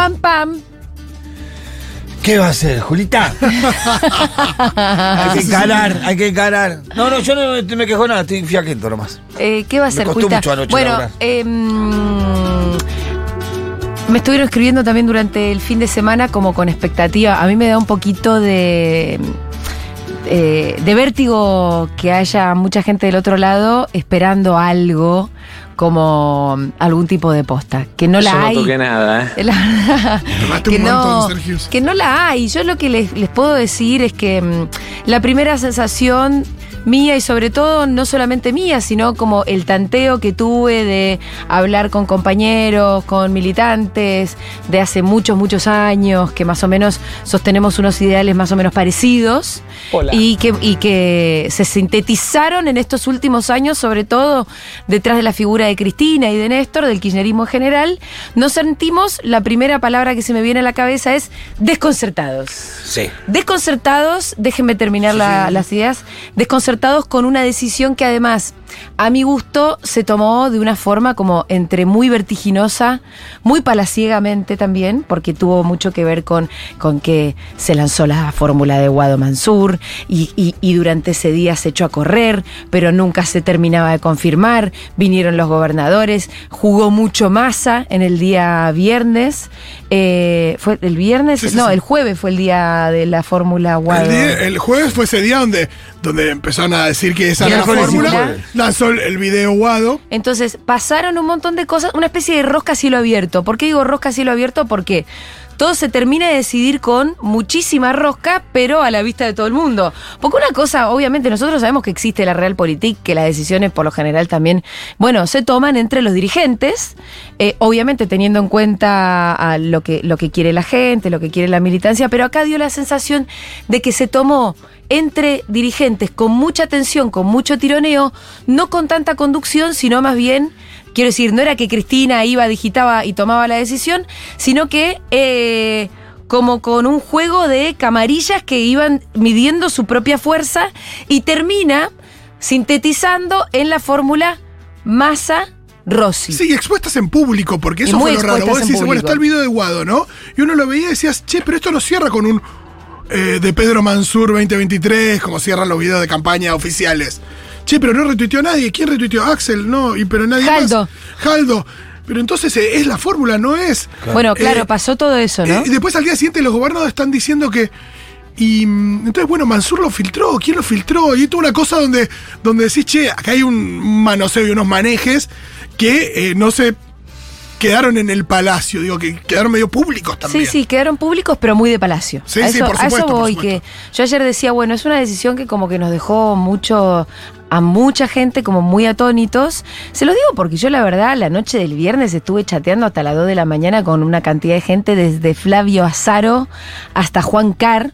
pam, pam. ¿Qué va a hacer, Julita? hay que encarar, hay que encarar. No, no, yo no me- me quejo nada, estoy fiaquento nomás. Eh, ¿Qué va a Me ser, costó Julita? mucho anoche Bueno, em, me estuvieron escribiendo también durante el fin de semana como con expectativa. A mí me da un poquito de, eh, de vértigo que haya mucha gente del otro lado esperando algo como algún tipo de posta. Que no la Yo hay. no toqué nada, ¿eh? La verdad, Tomaste que un no, montón, Sergio. que no la hay. Yo lo que les, les puedo decir es que mm, la primera sensación mía y sobre todo no solamente mía, sino como el tanteo que tuve de hablar con compañeros, con militantes de hace muchos, muchos años, que más o menos sostenemos unos ideales más o menos parecidos Hola. y que, y que se sintetizaron en estos últimos años, sobre todo detrás de la figura de Cristina y de Néstor, del kirchnerismo en general, nos sentimos, la primera palabra que se me viene a la cabeza es desconcertados. Sí. Desconcertados, déjenme terminar la- las ideas, desconcertados con una decisión que además, a mi gusto, se tomó de una forma como entre muy vertiginosa, muy palaciegamente también, porque tuvo mucho que ver con, con que se lanzó la fórmula de Guado Mansur y, y- y durante ese día se echó a correr, pero nunca se terminaba de confirmar, vinieron los gobernadores, jugó mucho masa en el día viernes, eh, fue el viernes, Sí, sí, no, sí. el jueves fue el día de la fórmula Guado. El, día- el jueves fue ese día donde, donde empezaron a decir que esa era la fórmula. jueves. Lanzó el, video Guado. Entonces pasaron un montón de cosas, una especie de rosca a cielo abierto. ¿Por qué digo rosca a cielo abierto? Porque todo se termina de decidir con muchísima rosca, pero a la vista de todo el mundo. Porque una cosa, obviamente, nosotros sabemos que existe la Realpolitik, que las decisiones por lo general también, bueno, se toman entre los dirigentes, eh, obviamente teniendo en cuenta a lo, que, lo que quiere la gente, lo que quiere la militancia, pero acá dio la sensación de que se tomó entre dirigentes con mucha tensión, con mucho tironeo, no con tanta conducción, sino más bien, quiero decir, no era que Cristina iba, digitaba y tomaba la decisión, sino que eh, como con un juego de camarillas que iban midiendo su propia fuerza y termina sintetizando en la fórmula Massa-Rossi. Sí, expuestas en público, porque eso fue lo raro. Vos decís, bueno, está el video de Guado, ¿no? Y uno lo veía y decías, che, pero esto no cierra con un eh, de Pedro Mansur 2023, como cierran los videos de campaña oficiales. Che, pero no retuiteó nadie. ¿Quién retuiteó? Axel, no, y pero nadie Jaldo. más. Jaldo. Pero entonces eh, es la fórmula, no es. Bueno, claro, Eh, pasó todo eso, ¿no? Eh, y después al día siguiente los gobernadores están diciendo que. Y mm, entonces, bueno, Mansur lo filtró, ¿quién lo filtró? Y esto es una cosa donde, donde decís, che, acá hay un manoseo y unos manejes que eh, no se quedaron en el palacio, digo, que quedaron medio públicos también. Sí, sí, quedaron públicos, pero muy de palacio. Sí, a sí, eso, por a eso supuesto, por voy, supuesto. que yo ayer decía, bueno, es una decisión que como que nos dejó mucho a mucha gente como muy atónitos. Se lo digo porque yo la verdad la noche del viernes estuve chateando hasta las 2 de la mañana con una cantidad de gente desde Flavio Azaro hasta Juan Carr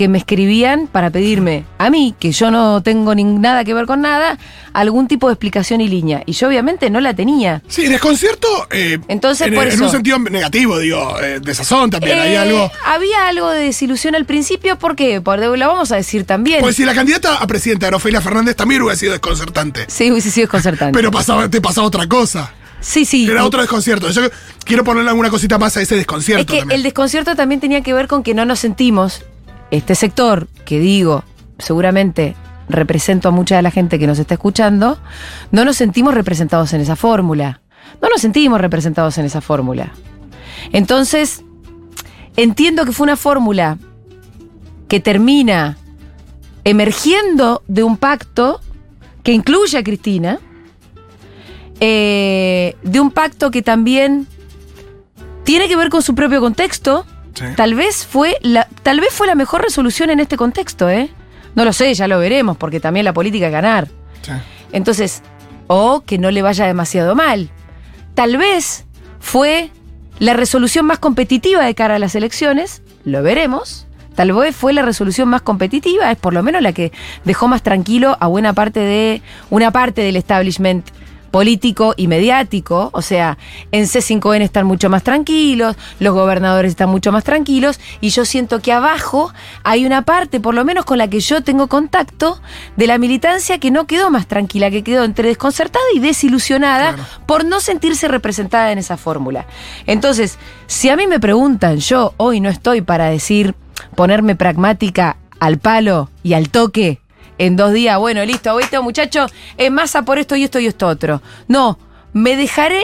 que me escribían para pedirme a mí, que yo no tengo ni nada que ver con nada, algún tipo de explicación y línea. Y yo obviamente no la tenía. Sí, desconcierto. eh, Entonces, en, por en eso- un sentido negativo, digo, eh, de sazón también. hay Eh, algo. Había algo de desilusión al principio, ¿por qué? Por, lo vamos a decir también. Pues si la candidata a presidenta era Ofelia Fernández también hubiera sido desconcertante. sí, hubiese sido desconcertante. Pero pasaba, te pasaba otra cosa. sí, sí. Era otro desconcierto. Yo quiero ponerle alguna cosita más a ese Es desconcierto que también. el desconcierto también tenía que ver con que no nos sentimos, este sector, que digo, seguramente represento a mucha de la gente que nos está escuchando, no nos sentimos representados en esa fórmula. No nos sentimos representados en esa fórmula. Entonces, entiendo que fue una fórmula que termina emergiendo de un pacto que incluye a Cristina, eh, de un pacto que también tiene que ver con su propio contexto. Sí. Tal vez fue la, tal vez fue la mejor resolución en este contexto, ¿eh? No lo sé, ya lo veremos, porque también la política es ganar. Sí. Entonces, o que no le vaya demasiado mal. Tal vez fue la resolución más competitiva de cara a las elecciones, lo veremos. Tal vez fue la resolución más competitiva, es por lo menos la que dejó más tranquilo a buena parte de una parte del establishment político y mediático, o sea, en C5N están mucho más tranquilos, los gobernadores están mucho más tranquilos, y yo siento que abajo hay una parte, por lo menos con la que yo tengo contacto, de la militancia que no quedó más tranquila, que quedó entre desconcertada y desilusionada Claro. por no sentirse representada en esa fórmula. Entonces, si a mí me preguntan, yo hoy no estoy para decir, ponerme pragmática al palo y al toque en dos días, bueno, listo, viste, muchacho, es masa por esto y esto y esto otro. No, me dejaré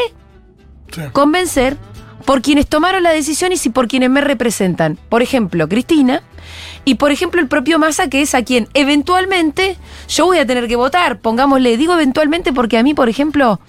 Sí. convencer por quienes tomaron la decisión y si por quienes me representan. Por ejemplo, Cristina y por ejemplo el propio Massa, que es a quien eventualmente yo voy a tener que votar. Pongámosle, digo eventualmente porque a mí, por ejemplo,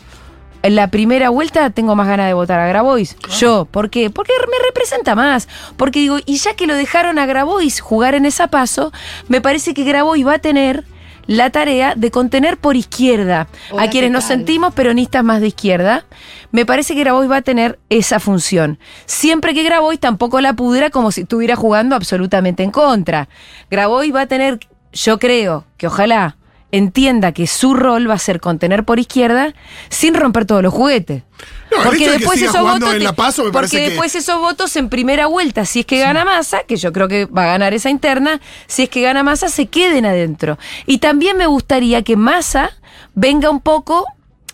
en la primera vuelta tengo más ganas de votar a Grabois. Yo, ¿por qué? Porque me representa más. Porque digo, y ya que lo dejaron a Grabois jugar en esa paso, me parece que Grabois va a tener la tarea de contener por izquierda Hola, a quienes ¿qué nos sentimos peronistas más de izquierda. Me parece que Grabois va a tener esa función. Siempre que Grabois tampoco la pudra como si estuviera jugando absolutamente en contra. Grabois va a tener, yo creo que ojalá entienda que su rol va a ser contener por izquierda sin romper todos los juguetes. No, el hecho de que siga jugando en te- La Paso me porque que- después esos votos en primera vuelta, si es que gana Massa, que yo creo que va a ganar esa interna, si es que gana Massa, se queden adentro. Y también me gustaría que Massa venga un poco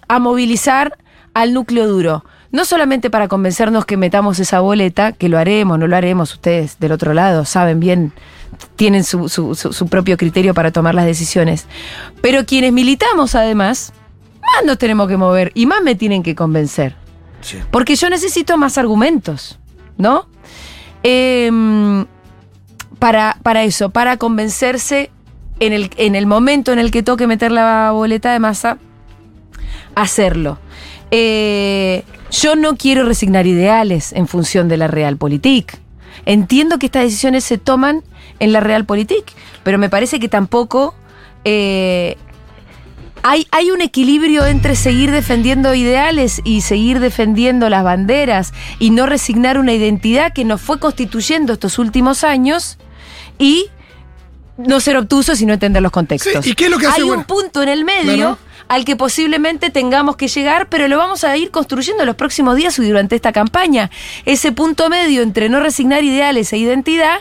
a movilizar al núcleo duro. No solamente para convencernos que metamos esa boleta, que lo haremos, no lo haremos, ustedes del otro lado saben bien, tienen su, su- su- su propio criterio para tomar las decisiones. Pero quienes militamos además, más nos tenemos que mover y más me tienen que convencer. Sí. Porque yo necesito más argumentos, ¿no? Em, para, para eso, para convencerse en el, en el momento en el que toque meter la boleta de masa, hacerlo. Eh, yo no quiero resignar ideales en función de la Realpolitik. Entiendo que estas decisiones se toman en la Realpolitik, pero me parece que tampoco eh, hay, hay un equilibrio entre seguir defendiendo ideales y seguir defendiendo las banderas y no resignar una identidad que nos fue constituyendo estos últimos años y no ser obtusos y no entender los contextos. Sí, ¿y qué es lo que hace Hay bueno? un punto en el medio Claro. al que posiblemente tengamos que llegar, pero lo vamos a ir construyendo en los próximos días y durante esta campaña. Ese punto medio entre no resignar ideales e identidad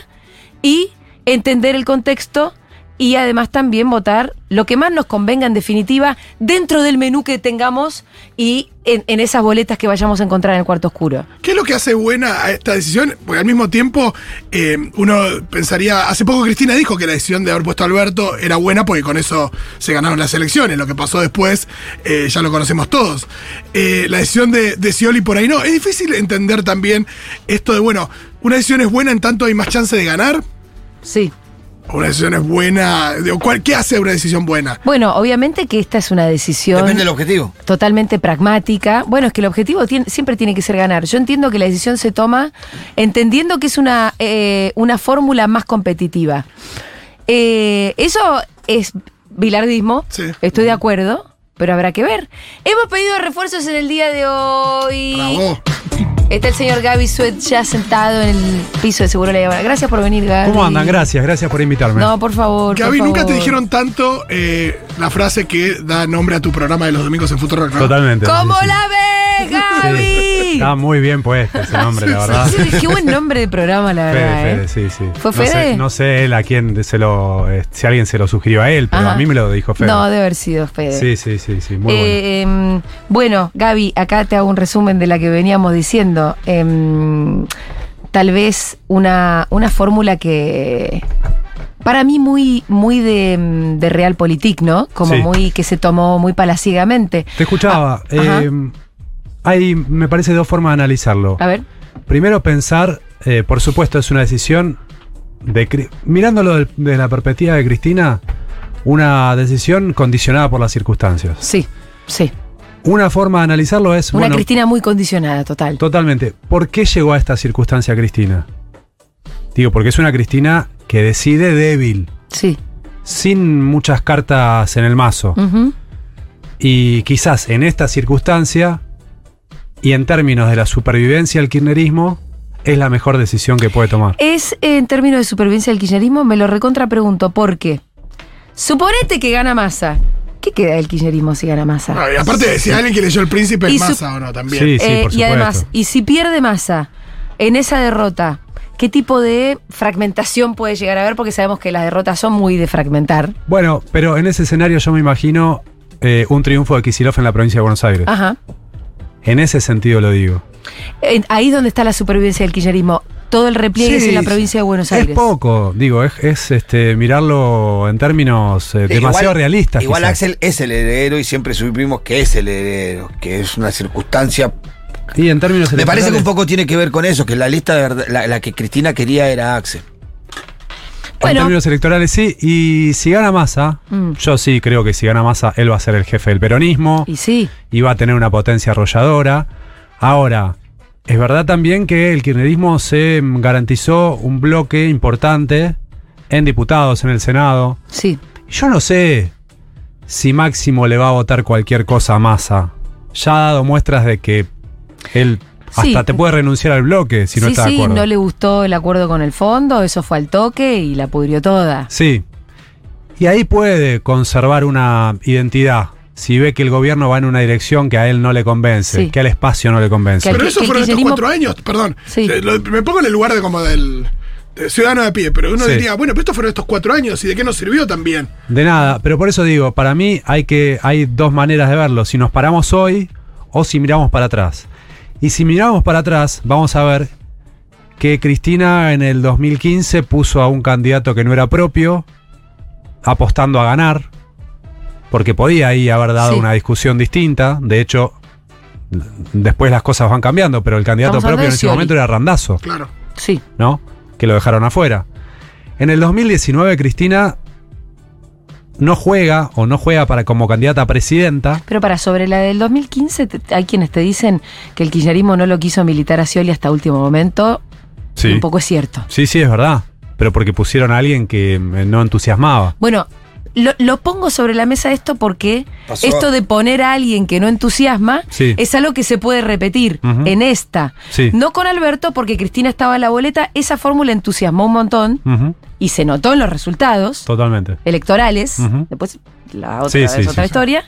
y entender el contexto y además también votar lo que más nos convenga en definitiva dentro del menú que tengamos y en, en esas boletas que vayamos a encontrar en el cuarto oscuro. ¿Qué es lo que hace buena a esta decisión? Porque al mismo tiempo eh, uno pensaría, hace poco Cristina dijo que la decisión de haber puesto a Alberto era buena porque con eso se ganaron las elecciones. Lo que pasó después eh, ya lo conocemos todos. Eh, la decisión de, de Scioli por ahí no. Es difícil entender también esto de, bueno, una decisión es buena en tanto hay más chance de ganar. Sí. O una decisión es buena. digo, ¿cuál- ¿Qué hace una decisión buena? Bueno, obviamente que esta es una decisión Depende del objetivo. totalmente pragmática. Bueno, es que el objetivo tiene- siempre tiene que ser ganar. Yo entiendo que la decisión se toma entendiendo que es una, eh, una fórmula más competitiva. Eh, eso es bilardismo, Sí. estoy de acuerdo, pero habrá que ver. Hemos pedido refuerzos en el día de hoy. Bravo. Está el señor Gaby Suet ya sentado en el piso de Seguro La Habana. Gracias por venir, Gaby. ¿Cómo andan? Gracias, gracias por invitarme. No, por favor. por Gaby, nunca te dijeron tanto eh, la frase que da nombre a tu programa de los domingos en Futuro ¿no? Totalmente. ¿Cómo sí, sí. la ves, Gaby? Está muy bien puesto ese nombre, la verdad. Sí, qué buen nombre de programa, la Fede, verdad. Fede, ¿eh? sí, sí. ¿Fue no Fede? Sé, no sé él a quién se lo. eh, si alguien se lo sugirió a él, pero Ajá. a mí me lo dijo Fede. No, debe haber sido Fede. sí, sí, sí, sí. Muy bueno. Eh, em, bueno, Gaby, acá te hago un resumen de la que veníamos diciendo. Em, tal vez una, una fórmula que para mí muy, muy de, em, de realpolitik, ¿no? Como Sí. muy que se tomó muy palaciegamente. Te escuchaba. Ah, eh, hay, me parece, dos formas de analizarlo. A ver. Primero, pensar, eh, por supuesto, es una decisión de. Mirándolo de la perspectiva de Cristina, una decisión condicionada por las circunstancias. Sí, sí. Una forma de analizarlo es. Una bueno, Cristina muy condicionada, total. Totalmente. ¿Por qué llegó a esta circunstancia Cristina? Digo, porque es una Cristina que decide débil, Sí. sin muchas cartas en el mazo. Y quizás en esta circunstancia, y en términos de la supervivencia del kirchnerismo, es la mejor decisión que puede tomar. Es, en términos de supervivencia del kirchnerismo, me lo recontra pregunto, porque suponete que gana masa ¿Qué queda del kirchnerismo si gana masa? No, y aparte, si alguien que leyó el príncipe es masa o no, también. Sí, sí, Eh, por y además, y si pierde masa en esa derrota, ¿qué tipo de fragmentación puede llegar a haber? Porque sabemos que las derrotas son muy de fragmentar. Bueno, pero en ese escenario yo me imagino eh, un triunfo de Kicillof en la provincia de Buenos Aires. Ajá. En ese sentido lo digo. Ahí donde está la supervivencia del kirchnerismo. Todo el repliegue es Sí, en la sí. provincia de Buenos Es Aires. poco, digo, es, es, este mirarlo en términos eh, Sí, demasiado igual- realistas. Igual quizás. Axel es el heredero y siempre supimos que es el heredero, que es una circunstancia. Y en términos Me parece que un electorales- poco tiene que ver con eso, que la lista de verdad- la, la que Cristina quería era Axel. En Bueno. términos electorales sí, y si gana Massa, Mm. yo sí creo que si gana Massa, él va a ser el jefe del peronismo Y sí. y va a tener una potencia arrolladora. Ahora, es verdad también que el kirchnerismo se garantizó un bloque importante en diputados, en el Senado. Sí. Yo no sé si Máximo le va a votar cualquier cosa a Massa. Ya ha dado muestras de que él Sí. hasta te puede renunciar al bloque si no sí, está de sí, acuerdo. no le gustó el acuerdo con el fondo, eso fue al toque y la pudrió toda. Sí. Y ahí puede conservar una identidad. Si ve que el gobierno va en una dirección que a él no le convence, Sí. que al espacio no le convence. Que Pero el- eso que fueron estos cuatro años, perdón. Sí. Eh, lo- me pongo en el lugar de como del de ciudadano de pie, pero uno Sí. diría, bueno, pero estos fueron estos cuatro años y de qué nos sirvió también. De nada, pero por eso digo, para mí hay que hay dos maneras de verlo, si nos paramos hoy o si miramos para atrás. Y si miramos para atrás, vamos a ver que Cristina en el 2015 puso a un candidato que no era propio, apostando a ganar, porque podía ahí haber dado Sí. una discusión distinta. De hecho, después las cosas van cambiando, pero el candidato Estamos propio en ese momento era Randazo. Claro. Sí. ¿no? Que lo dejaron afuera. En el 2019, Cristina no juega o no juega para como candidata a presidenta. Pero para sobre la del 2015, te- hay quienes te dicen que el kirchnerismo no lo quiso militar a Scioli hasta último momento. y Un poco es cierto. Sí, sí, es verdad. Pero porque pusieron a alguien que eh, no entusiasmaba. Bueno, lo, lo pongo sobre la mesa esto porque Pasó. esto de poner a alguien que no entusiasma Sí. es algo que se puede repetir en esta. Sí. No con Alberto, porque Cristina estaba en la boleta, esa fórmula entusiasmó un montón y se notó en los resultados Totalmente. electorales. Después la otra Sí, sí, otra historia.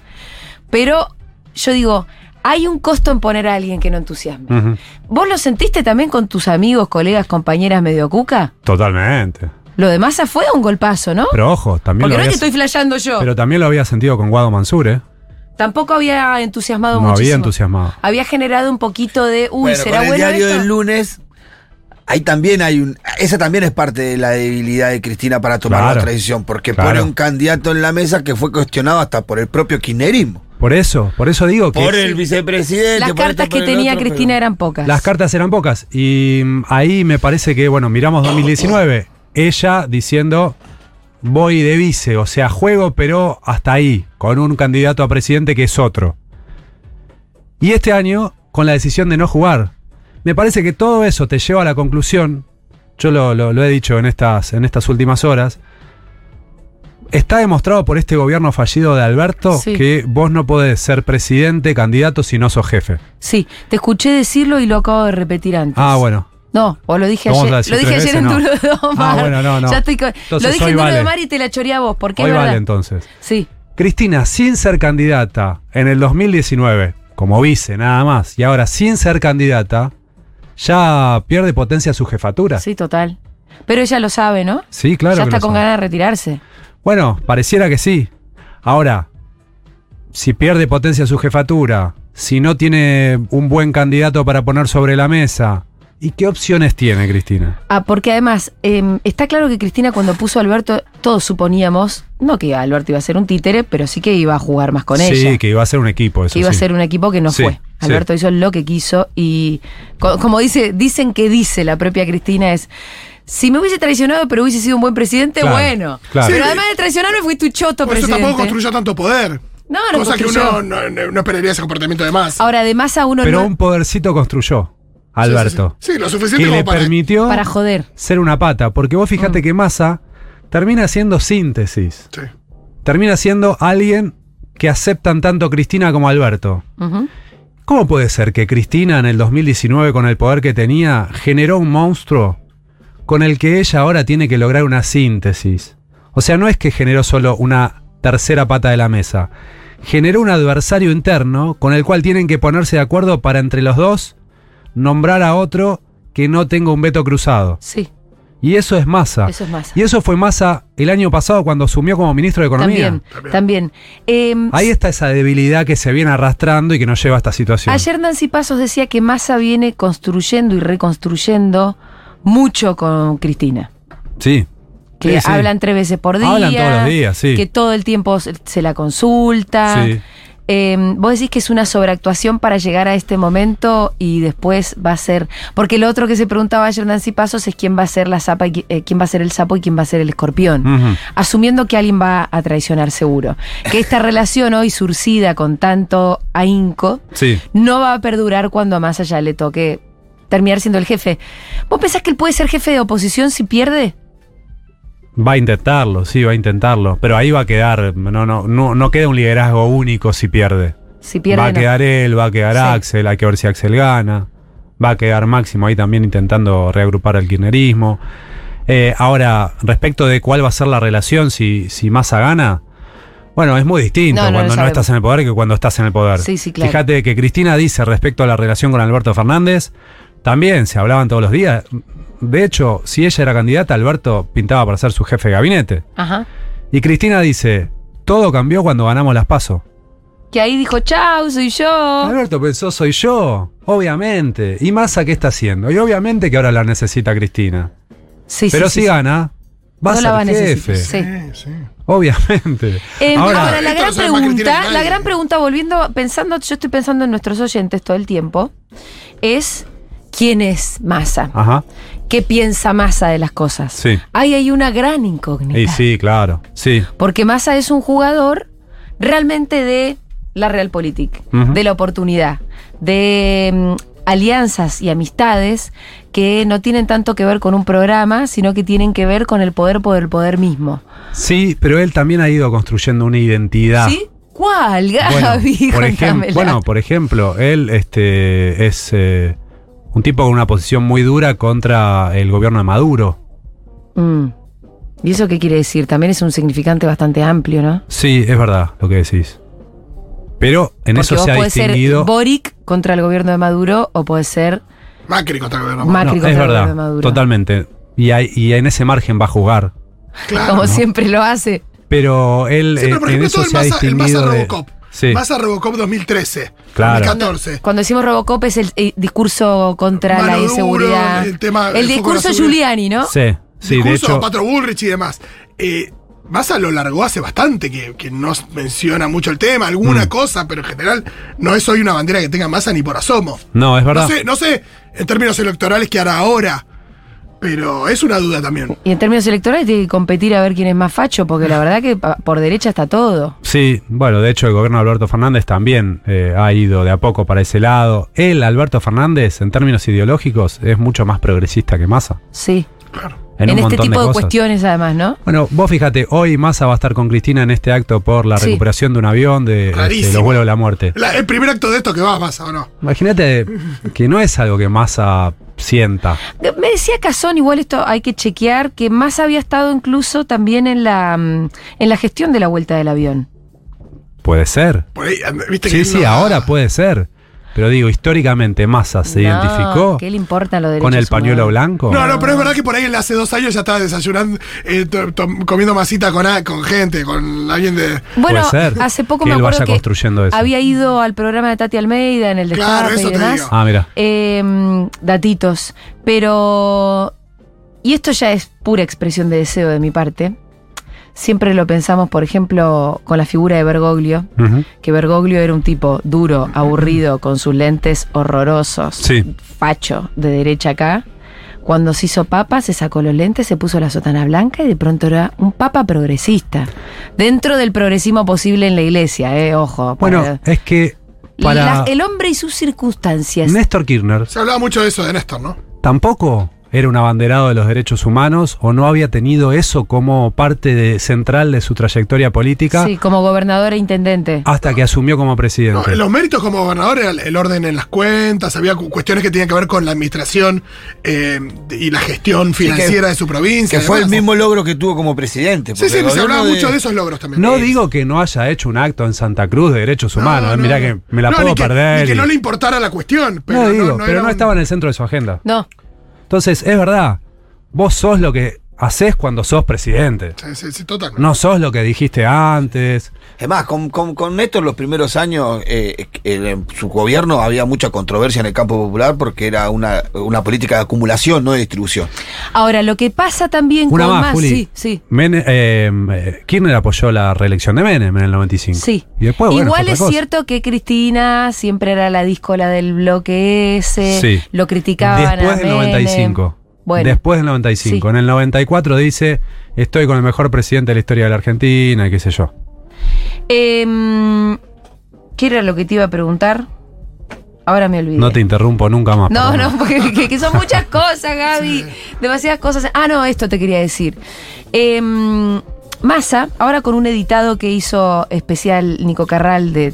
Pero yo digo, hay un costo en poner a alguien que no entusiasme. ¿Vos lo sentiste también con tus amigos, colegas, compañeras medio cuca? Totalmente. Lo de Massa fue un golpazo, ¿no? Pero ojo, también Porque lo no es que estoy flasheando yo. pero también lo había sentido con Guado Mansur, ¿eh? Tampoco había entusiasmado No muchísimo. había entusiasmado. Había generado un poquito de, uy, Bueno, ¿será con el bueno diario esto? del lunes, ahí también hay un. Esa también es parte de la debilidad de Cristina para tomar Claro. la decisión, porque Claro. pone un candidato en la mesa que fue cuestionado hasta por el propio kirchnerismo. Por eso, por eso digo que Por el vicepresidente. Las por cartas que el tenía otro, Cristina pero- eran pocas. Las cartas eran pocas. Y mm, ahí me parece que, bueno, miramos 2019. Ella diciendo, voy de vice, o sea, juego, pero hasta ahí, con un candidato a presidente que es otro. Y este año, con la decisión de no jugar. Me parece que todo eso te lleva a la conclusión, yo lo, lo- lo he dicho en estas, en estas últimas horas, está demostrado por este gobierno fallido de Alberto Sí. que vos no podés ser presidente, candidato, si no sos jefe. Sí, te escuché decirlo y lo acabo de repetir antes. Ah, bueno. No, o lo dije ayer. Lo dije ayer en veces, Duro no. de Omar. Ah, bueno, no, no. Ya estoy con- Entonces, lo dije en Duro de vale. Omar y te la choreé a vos, porque Hoy es verdad. vale entonces. Sí. Cristina, sin ser candidata en el 2019, como vice nada más, y ahora sin ser candidata, ya pierde potencia su jefatura. Sí, total. Pero ella lo sabe, ¿no? Sí, claro. ya está con sabe. ganas de retirarse. Bueno, pareciera que sí. Ahora, si pierde potencia su jefatura, si no tiene un buen candidato para poner sobre la mesa, ¿y qué opciones tiene Cristina? Ah, porque además, eh, está claro que Cristina cuando puso a Alberto, todos suponíamos, no que Alberto iba a ser un títere, pero sí que iba a jugar más con sí, ella. que iba a ser un equipo eso. que iba sí. a ser un equipo que no Sí, fue. sí. Alberto hizo lo que quiso y co- como dice, dicen que dice la propia Cristina es si me hubiese traicionado pero hubiese sido un buen presidente, Claro, bueno. claro. Pero Sí. además de traicionarme fuiste un choto Por eso presidente. tampoco construyó tanto poder. No, no Cosa que uno no, no- no esperaría ese comportamiento de más. Ahora, además a uno Pero no un podercito construyó Alberto. Sí, sí, sí. Sí, lo Que suficiente le como para. permitió para joder. ser una pata. Porque vos Mm. fíjate que Massa termina haciendo síntesis. Sí. Termina siendo alguien que aceptan tanto Cristina como Alberto. Ujú. ¿Cómo puede ser que Cristina en el 2019, con el poder que tenía, generó un monstruo con el que ella ahora tiene que lograr una síntesis? O sea, no es que generó solo una tercera pata de la mesa. Generó un adversario interno con el cual tienen que ponerse de acuerdo para entre los dos nombrar a otro que no tenga un veto cruzado. Sí, Y eso es Massa. eso es Massa. Y eso fue Massa el año pasado cuando asumió como ministro de Economía. También, también. Em, Ahí está esa debilidad que se viene arrastrando y que nos lleva a esta situación. Ayer Nancy Pasos decía que Massa viene construyendo y reconstruyendo mucho con Cristina. Sí. Que Sí, sí. hablan tres veces por día. Hablan todos los días, sí. Que todo el tiempo se se la consulta. Sí. Eh, vos decís que es una sobreactuación para llegar a este momento y después va a ser. Porque lo otro que se preguntaba ayer Nancy Pasos es quién va a ser la zapa y qui- eh, quién va a ser el sapo y quién va a ser el escorpión. Asumiendo que alguien va a traicionar seguro. Que esta relación hoy surcida con tanto ahínco Sí. no va a perdurar cuando a Massa ya le toque terminar siendo el jefe. ¿Vos pensás que él puede ser jefe de oposición si pierde? Va a intentarlo, sí, va a intentarlo. Pero ahí va a quedar. No, no, no, no queda un liderazgo único si pierde. Si pierde. va a no. quedar él, va a quedar Sí. Axel, hay que ver si Axel gana. Va a quedar Máximo ahí también intentando reagrupar el kirchnerismo. Eh, ahora, respecto de cuál va a ser la relación si, si Massa gana, bueno, es muy distinto No, no lo cuando no, estás en el poder que cuando estás en el poder. Sí, sí, claro. Fíjate que Cristina dice respecto a la relación con Alberto Fernández, también se hablaban todos los días. De hecho, si ella era candidata, Alberto pintaba para ser su jefe de gabinete. Ajá. Y Cristina dice, todo cambió cuando ganamos las pasos. Que ahí dijo, chau, soy yo. Alberto pensó, soy yo, obviamente. ¿Y Massa qué está haciendo? Y obviamente que ahora la necesita Cristina. Sí, Pero sí, si sí, gana, va No a la va a ser necesitar, jefe. sí. Sí, sí. Obviamente. Eh, ahora, ahora, la gran pregunta, que la gran pregunta, volviendo, pensando, yo estoy pensando en nuestros oyentes todo el tiempo, es ¿quién es Massa? ajá. ¿Qué piensa Massa de las cosas? Sí. Ahí hay una gran incógnita. Y sí, claro. Sí. Porque Massa es un jugador realmente de la realpolitik, Ujú. de la oportunidad, de mm, alianzas y amistades que no tienen tanto que ver con un programa, sino que tienen que ver con el poder por el poder mismo. Sí, pero él también ha ido construyendo una identidad. ¿Sí? ¿Cuál, Bueno, Gaby? por, ejem- Contámela. bueno, por ejemplo, él este, es eh, un tipo con una posición muy dura contra el gobierno de Maduro. Mm. ¿Y eso qué quiere decir? También es un significante bastante amplio, ¿no? Sí, es verdad lo que decís. Pero en Porque eso vos se ha distinguido. ser Boric contra el gobierno de Maduro o puede ser Macri contra el gobierno. Macri No, contra es el verdad, gobierno de Maduro. totalmente. Y, hay- y en ese margen va a jugar. Claro. como siempre lo hace. Pero él Sí, pero por eh, en ejemplo, eso todo el se ha Massa, el distinguido. de- Sí. Massa Robocop 2013. Claro. 2014. Cuando decimos Robocop es el, discurso contra Mano la duro, inseguridad. el tema- el de discurso. Giuliani, ¿no? Sí, sí, de Discurso hecho. Patro Bullrich y demás. Eh, Massa lo largó hace bastante, que, que no menciona mucho el tema, alguna Mm. cosa, pero en general no es hoy una bandera que tenga Massa ni por asomo. No, es verdad. No sé, no sé en términos electorales qué hará ahora, pero es una duda también. Y en términos electorales tiene que competir a ver quién es más facho, porque la verdad que por derecha está todo. Sí, bueno, de hecho el gobierno de Alberto Fernández también eh, ha ido de a poco para ese lado. Él, Alberto Fernández, en términos ideológicos, es mucho más progresista que Massa. Sí. Claro. En, En, un este tipo de, cuestiones, además, ¿no? Bueno, vos fíjate, hoy Massa va a estar con Cristina en este acto por la Sí. recuperación de un avión de, este, los vuelos de la muerte. La- el primer acto de esto que va Massa, ¿o no? Imagínate que no es algo que Massa sienta. Me decía Cazón, igual esto hay que chequear, que más había estado incluso también en la, mm, en la gestión de la vuelta del avión. Puede ser. Por ahí, ¿viste Sí, que sí, no- ahora puede ser. Pero digo, históricamente Massa se No, identificó ¿Qué le importan los derechos con el pañuelo humanos? blanco. No, no, pero es verdad que por ahí él hace dos años ya estaba desayunando, eh, to- to- comiendo masita con, a- con gente, con alguien de. Bueno, Puede ser hace poco que me él acuerdo vaya que construyendo eso. había ido al programa de Tati Almeida en el Claro, Destape eso y te demás. digo. Ah, mira. Eh, datitos. Pero. Y esto ya es pura expresión de deseo de mi parte. Siempre lo pensamos, por ejemplo, con la figura de Bergoglio. Que Bergoglio era un tipo duro, aburrido, con sus lentes horrorosos. Sí. Facho, de derecha acá. Cuando se hizo papa, se sacó los lentes, se puso la sotana blanca y de pronto era un papa progresista. Dentro del progresismo posible en la iglesia, eh, ojo. Bueno, para- es que para La- el hombre y sus circunstancias. Néstor Kirchner Se hablaba mucho de eso de Néstor, ¿no? tampoco era un abanderado de los derechos humanos o no había tenido eso como parte de- central de su trayectoria política Sí, como gobernador e intendente. hasta que asumió como No, presidente. los méritos como gobernador era el, orden en las cuentas, había cu- cuestiones que tenían que ver con la administración eh, y la gestión financiera de su provincia. Que fue el mismo logro que tuvo como presidente. Sí, sí, se hablaba de- mucho de esos logros también. No digo que no haya hecho un acto en Santa Cruz de derechos humanos, no, mirá no. que me la No, puedo ni que- perder. Ni que y- no le importara la cuestión. Pero no digo, no pero era no un- estaba en el centro de su agenda. No. Entonces, es verdad, vos sos lo que haces cuando sos presidente. Sí, sí, sí, totalmente. No sos lo que dijiste antes. Es más, con, con, con Néstor los primeros años, eh, eh, en su gobierno había mucha controversia en el campo popular porque era una, una política de acumulación, no de distribución. Ahora, lo que pasa también Una con más, más. Juli. Sí, sí. Mene- eh, eh, Kirchner apoyó la reelección de Menem en el 95. Sí. Y después, bueno, Igual es cosa. cierto que Cristina siempre era la díscola del bloque ese. Sí. Lo criticaban Después a del Menem. 95. Bueno. Después del 95. Sí. En el 94 dice, estoy con el mejor presidente de la historia de la Argentina y qué sé yo. Em, ¿Qué era lo que te iba a preguntar? Ahora me olvidé. No te interrumpo nunca más. No, no, porque que, que son muchas cosas, Gaby. Demasiadas cosas. Ah, no, esto te quería decir. Em, Massa, ahora con un editado que hizo especial Nico Carral de,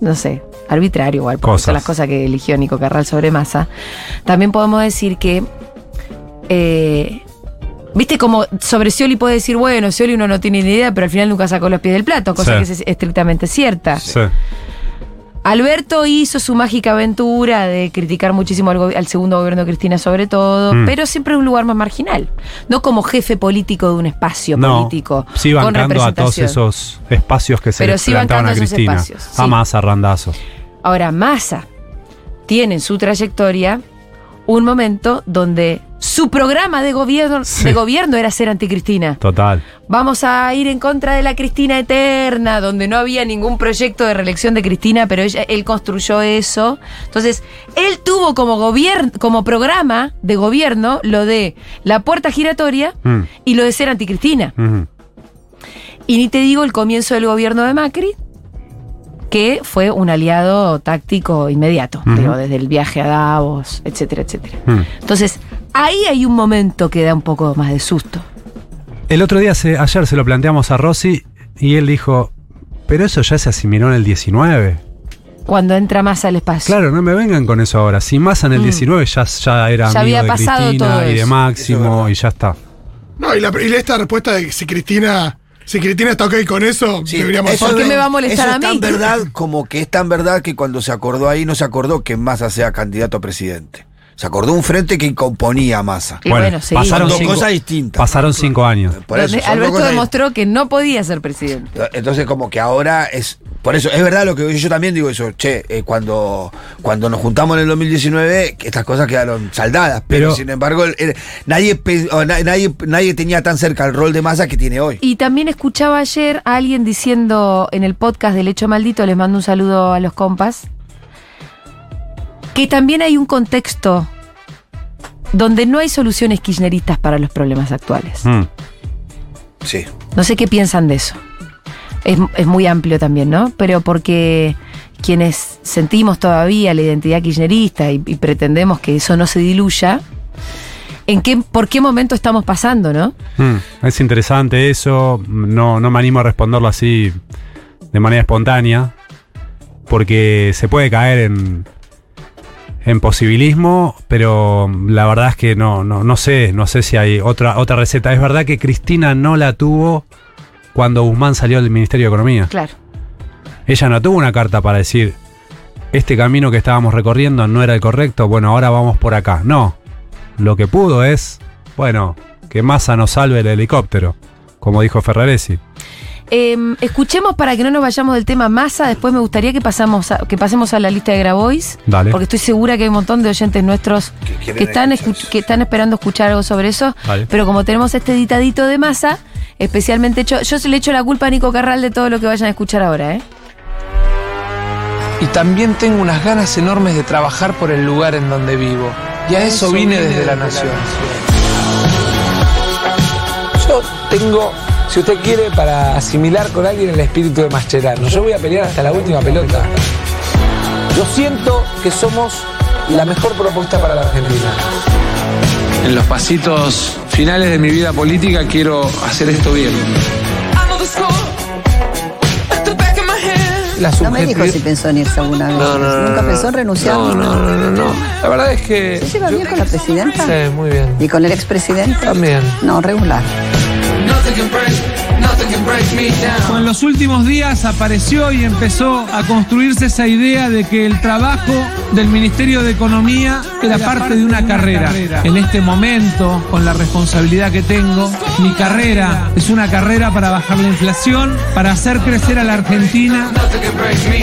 no sé, arbitrario igual, porque Cosas. son las cosas que eligió Nico Carral sobre Massa. También podemos decir que, eh, viste como sobre Scioli puede decir, bueno, Scioli uno no tiene ni idea, pero al final nunca sacó los pies del plato, cosa Sí. que es estrictamente cierta. Sí. Alberto hizo su mágica aventura de criticar muchísimo al, segundo gobierno de Cristina sobre todo, Mm. pero siempre en un lugar más marginal, no como jefe político de un espacio No, político sí con bancando a todos esos espacios que se Pero le sí plantaban a Cristina. espacios, sí. A Massa, Randazo. Ahora, Massa tiene en su trayectoria un momento donde su programa de gobierno, Sí. de gobierno era ser anticristina. Total. Vamos a ir en contra de la Cristina eterna, donde no había ningún proyecto de reelección de Cristina, pero ella- él construyó eso. Entonces, él tuvo como gobierno, como programa de gobierno lo de la puerta giratoria Mm. y lo de ser anticristina. Ujú. Y ni te digo el comienzo del gobierno de Macri, que fue un aliado táctico inmediato, Ujú. digo, desde el viaje a Davos, etcétera, etcétera. Mm. Entonces, ahí hay un momento que da un poco más de susto. El otro día, se- ayer se lo planteamos a Rossi y él dijo, pero eso ya se asimiló en el 19. Cuando entra más al espacio. Claro, no me vengan con eso ahora. Si Massa en el Mm. 19 ya, ya era Ya amigo había de pasado Cristina todo y de es Máximo y ya está. No, y, la, y esta respuesta de que si Cristina, si Cristina está ok con eso, Sí, deberíamos eso ¿Por qué es- me va a molestar eso a es tan mí? verdad como que es tan verdad que cuando se acordó ahí no se acordó que Massa sea candidato a presidente. Se acordó un frente que componía a Massa. Y bueno, sí. pasaron dos cinco, cosas distintas. Pasaron cinco años. Por eso, Alberto demostró que no podía ser presidente. Entonces como que ahora es... Por eso, es verdad lo que yo también digo eso, che, eh, cuando, cuando nos juntamos en el 2019, que estas cosas quedaron saldadas, pero, Pero- sin embargo el- el- nadie, nadie, nadie tenía tan cerca el rol de masa que tiene hoy. Y también escuchaba ayer a alguien diciendo en el podcast del Hecho Maldito, les mando un saludo a los compas, que también hay un contexto donde no hay soluciones kirchneristas para los problemas actuales. Mm. Sí. No sé qué piensan de eso. Es, es muy amplio también, ¿no? Pero porque quienes sentimos todavía la identidad kirchnerista y, y pretendemos que eso no se diluya, ¿en qué, ¿por qué momento estamos pasando, no? Mm, Es interesante eso. No, no me animo a responderlo así de manera espontánea. Porque se puede caer en, en posibilismo, pero la verdad es que no, no, no sé, no sé si hay otra, otra receta. Es verdad que Cristina no la tuvo cuando Guzmán salió del Ministerio de Economía. Claro. Ella no tuvo una carta para decir, este camino que estábamos recorriendo no era el correcto, bueno, ahora vamos por acá. No, lo que pudo es, bueno, que Massa nos salve el helicóptero, como dijo Ferraresi. Eh, escuchemos para que no nos vayamos del tema masa. Después me gustaría que, pasamos a- que pasemos a la lista de Grabois. Dale. Porque estoy segura que hay un montón de oyentes nuestros Que están, que están esperando escuchar algo sobre eso. Dale. Pero como tenemos este editadito de masa, especialmente hecho, yo se le echo la culpa a Nico Carral de todo lo que vayan a escuchar ahora, ¿eh? Y también tengo unas ganas enormes de trabajar por el lugar en donde vivo. Y a eso vine desde la nación. Yo tengo, si usted quiere, para asimilar con alguien el espíritu de Mascherano. Yo voy a pelear hasta la última pelota. Yo siento que somos la mejor propuesta para la Argentina. en los pasitos finales de mi vida política quiero hacer esto bien. La No me dijo si pensó en irse alguna vez. No, no, no, Nunca no, pensó en renunciar. No, no, no, no, no. La verdad es que. ¿Se lleva bien con la presidenta? Sí, muy bien. ¿Y con el expresidente? También. No, regular. En los últimos días apareció y empezó a construirse esa idea de que el trabajo del Ministerio de Economía era parte de una carrera. En este momento, con la responsabilidad que tengo, mi carrera es una carrera para bajar la inflación, para hacer crecer a la Argentina.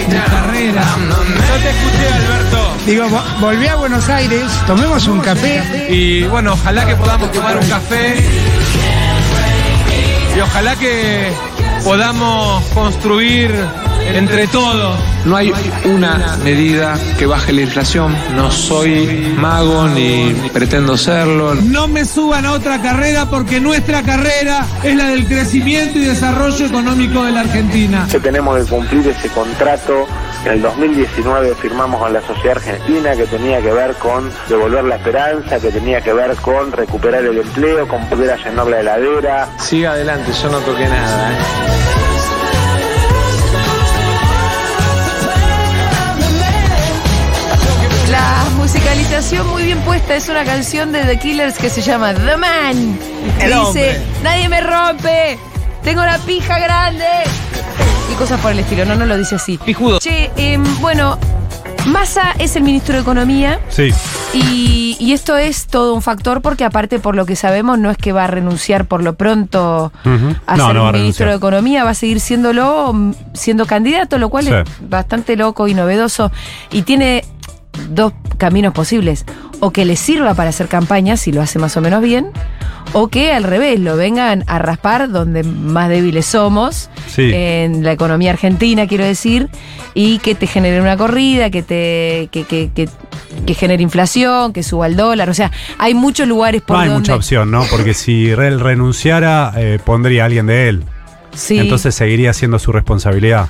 Mi carrera. Digo, vo- volví a Buenos Aires, tomemos un café. Y bueno, ojalá que podamos tomar un café. Y ojalá que podamos construir entre todos. No hay una medida que baje la inflación. No soy mago ni pretendo serlo. No me suban a otra carrera porque nuestra carrera es la del crecimiento y desarrollo económico de la Argentina. que tenemos que cumplir ese contrato en el 2019 firmamos con la sociedad argentina que tenía que ver con devolver la esperanza, que tenía que ver con recuperar el empleo, con poder a llenar la heladera. Siga adelante, yo no toqué nada. ¿eh? Musicalización muy bien puesta es una canción de The Killers que se llama The Man. Que El dice, hombre. nadie me rompe, tengo la pija grande. Y cosas por el estilo, no, no lo dice así. Pijudo. Che, em, bueno, Massa es el ministro de Economía Sí. y, y esto es todo un factor porque aparte por lo que sabemos no es que va a renunciar por lo pronto a No, ser no va a ministro de. Economía, va a seguir siéndolo, mm, siendo candidato, lo cual Sí. es bastante loco y novedoso. Y tiene dos caminos posibles. O que le sirva para hacer campaña, si lo hace más o menos bien, o que al revés, lo vengan a raspar donde más débiles somos, Sí. en la economía argentina, quiero decir, y que te genere una corrida, que te que, que, que- que genere inflación, que suba el dólar. O sea, hay muchos lugares por No hay donde. mucha opción, ¿no? Porque si él renunciara, eh, pondría a alguien de él. Sí. Entonces seguiría siendo su responsabilidad.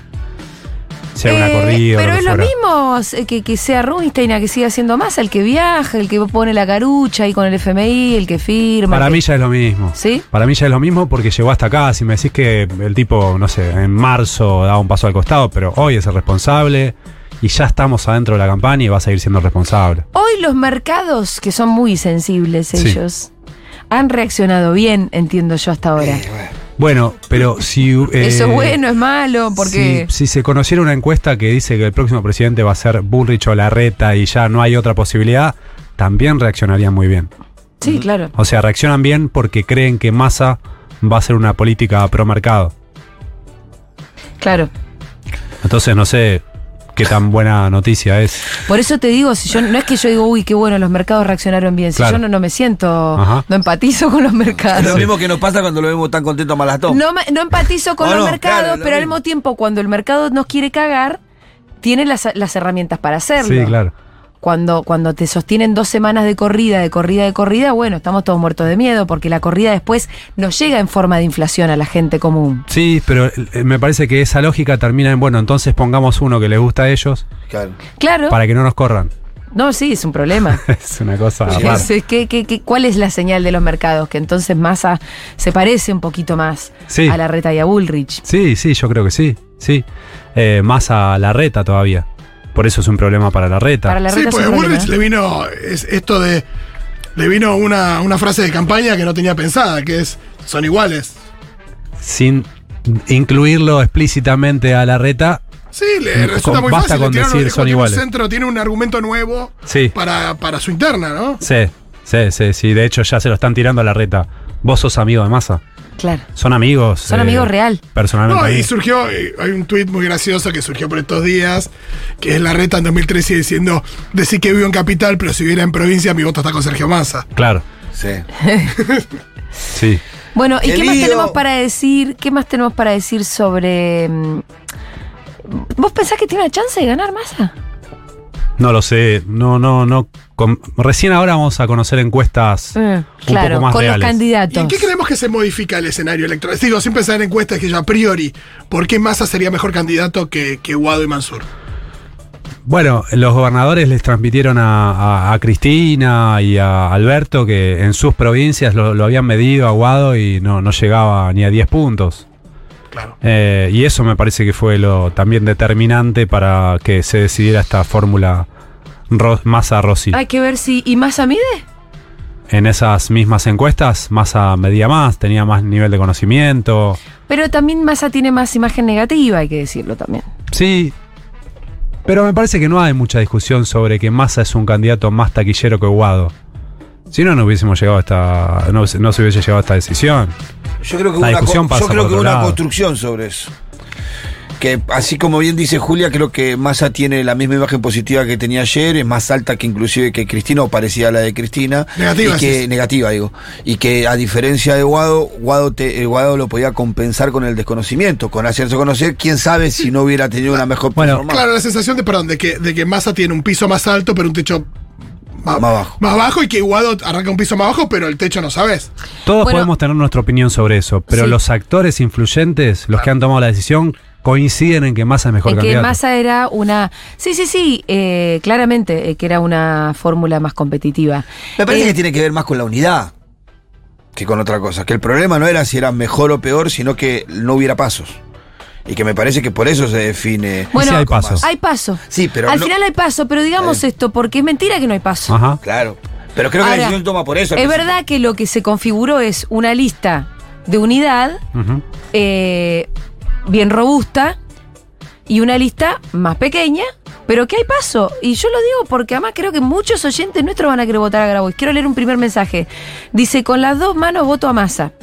Sea una Eh, corrida Pero lo es lo fuera. mismo eh, que, que sea Rubinstein, a que siga siendo más, el que viaja, el que pone la carucha ahí con el FMI, el que firma. Para que- mí ya es lo mismo. ¿Sí? Para mí ya es lo mismo porque llegó hasta acá. Si me decís que el tipo, no sé, en marzo daba un paso al costado, pero hoy es el responsable y ya estamos adentro de la campaña y va a seguir siendo responsable. Hoy los mercados, que son muy sensibles Sí. ellos, han reaccionado bien, entiendo yo hasta ahora. Bueno, pero si. Eso eh, es bueno, es malo, porque. Si, si se conociera una encuesta que dice que el próximo presidente va a ser Bullrich o Larreta y ya no hay otra posibilidad, también reaccionarían muy bien. Sí, claro. O sea, reaccionan bien porque creen que Massa va a ser una política pro mercado. Claro. Entonces no sé qué tan buena noticia es. Por eso te digo, si yo no es que yo digo, uy, qué bueno, los mercados reaccionaron bien. Si Claro. yo no, no me siento, Ajá. no empatizo con los Es mercados. lo mismo que nos pasa cuando lo vemos tan contento a Malatón. No, me- no empatizo con No, los no, mercados, claro, lo pero al mismo. mismo tiempo, cuando el mercado nos quiere cagar, tiene las, las herramientas para hacerlo. Sí, claro. Cuando, cuando te sostienen dos semanas de corrida, de corrida, de corrida, bueno, estamos todos muertos de miedo, porque la corrida después nos llega en forma de inflación a la gente común. Sí, pero eh, me parece que esa lógica termina en, bueno, entonces pongamos uno que les gusta a ellos Claro. Claro. para que no nos corran. No, sí, es un problema. es una cosa sí, ¿qué- qué- qué- cuál es la señal de los mercados? Que entonces Massa se parece un poquito más Sí. a la reta y a Bullrich. Sí, sí, yo creo que sí. Sí. Eh, más a la reta todavía. Por eso es un problema para la reta. Para la Sí, reta es pues Bullrich le vino es, esto de. Le vino una, una frase de campaña que no tenía pensada, que es son iguales. Sin incluirlo explícitamente a la reta. Sí, le Con- resulta muy basta fácil. con decir son tiene un iguales. centro, tiene un argumento nuevo Sí. para, para su interna, ¿no? Sí, sí, sí, sí. De hecho, ya se lo están tirando a la reta. Vos sos amigo de Massa. Claro. Son amigos. Son eh, amigos real. Personalmente. No, y surgió, eh, hay un tuit muy gracioso que surgió por estos días, que es la reta en 2013 diciendo, decir que vivo en capital, pero si viviera en provincia, mi voto está con Sergio Massa. Claro, Sí. sí. Bueno, ¿y Qué qué más tenemos para decir? ¿Qué más tenemos para decir sobre. mm, ¿Vos pensás que tiene una chance de ganar Massa? No lo sé. No, no, no. Con- recién ahora vamos a conocer encuestas Eh, un claro, poco más con reales. los ¿Y candidatos. en qué creemos que se modifica el escenario electoral? Digo, sin pensar en encuestas que yo a priori, ¿por qué Massa sería mejor candidato que, que Guado y Mansur? Bueno, los gobernadores les transmitieron a, a- a Cristina y a Alberto que en sus provincias lo, lo habían medido aguado y no, no llegaba ni a 10 puntos. Claro. Eh, y eso me parece que fue lo también determinante para que se decidiera esta fórmula Ro- Massa-Rossi. Hay que ver si. ¿Y Massa mide? En esas mismas encuestas, Massa medía más, tenía más nivel de conocimiento. Pero también Massa tiene más imagen negativa, hay que decirlo también. Sí, pero me parece que no hay mucha discusión sobre que Massa es un candidato más taquillero que Guado. Si no, no hubiésemos llegado a esta. No, se- no se hubiese llegado a esta decisión. Yo creo que La hubo una, discusión pasa yo creo por que una lado. construcción sobre eso. Que así como bien dice Julia, creo que Massa tiene la misma imagen positiva que tenía ayer, es más alta que inclusive que Cristina o parecida a la de Cristina. Negativa, y que, sí. Negativa, digo. Y que a diferencia de Guado, Guado, te- eh, Guado lo podía compensar con el desconocimiento, con hacerse conocer, quién sabe si no hubiera tenido una mejor Bueno, performance. Claro, la sensación de, perdón, de que, de que Massa tiene un piso más alto, pero un techo Más bajo. Más bajo y que Guado arranca un piso más bajo, pero el techo no sabes. Todos Bueno. podemos tener nuestra opinión sobre eso, pero Sí. los actores influyentes, los que han tomado la decisión, coinciden en que Massa es mejor En que. Massa era una. Sí, sí, sí, eh, claramente eh, que era una fórmula más competitiva. Me parece Eh, que tiene que ver más con la unidad que con otra cosa. Que el problema no era si era mejor o peor, sino que no hubiera pasos. Y que me parece que por eso se define. Bueno, Sí, hay con paso. Massa. Hay paso. Sí, pero Al no- final hay paso, pero digamos esto, porque es mentira que no hay paso. Ajá. Claro. Pero creo que Ahora, la decisión toma por eso. Es principio. verdad que lo que se configuró es una lista de unidad eh, bien robusta y una lista más pequeña, pero que hay paso. Y yo lo digo porque además creo que muchos oyentes nuestros van a querer votar a Grabois. Quiero leer un primer mensaje. Dice, con las dos manos voto a Massa.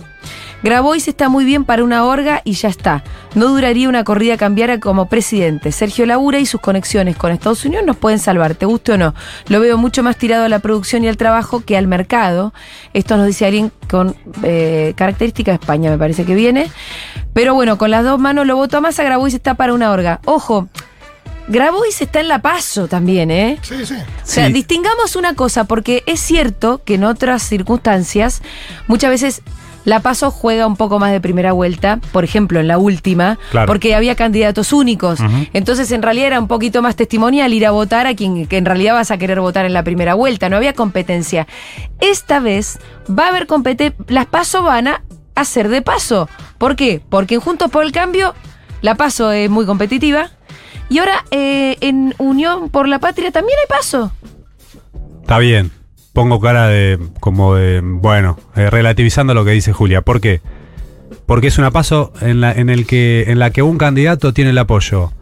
Grabois está muy bien para una orga y ya está. No duraría una corrida cambiara como presidente. Sergio Labura y sus conexiones con Estados Unidos nos pueden salvar, te guste o no. Lo veo mucho más tirado a la producción y al trabajo que al mercado. Esto nos dice alguien con eh, características de España, me parece que viene. Pero bueno, con las dos manos lo voto a Massa, Grabois está para una orga. Ojo, Grabois está en la paso también, ¿eh? Sí, sí. O sea, Sí. distingamos una cosa, porque es cierto que en otras circunstancias, muchas veces la paso juega un poco más de primera vuelta, por ejemplo, en la última, Claro. porque había candidatos únicos. Entonces, en realidad era un poquito más testimonial ir a votar a quien que en realidad vas a querer votar en la primera vuelta. No había competencia. Esta vez va a haber competencia. Las paso van a hacer de paso. ¿Por qué? Porque en Juntos por el Cambio la paso es muy competitiva. Y ahora eh, en Unión por la Patria también hay paso. Está bien. Pongo cara de. como de. bueno, eh, relativizando lo que dice Julia. ¿Por qué? Porque es una paso en la, en el que, en la que un candidato tiene el apoyo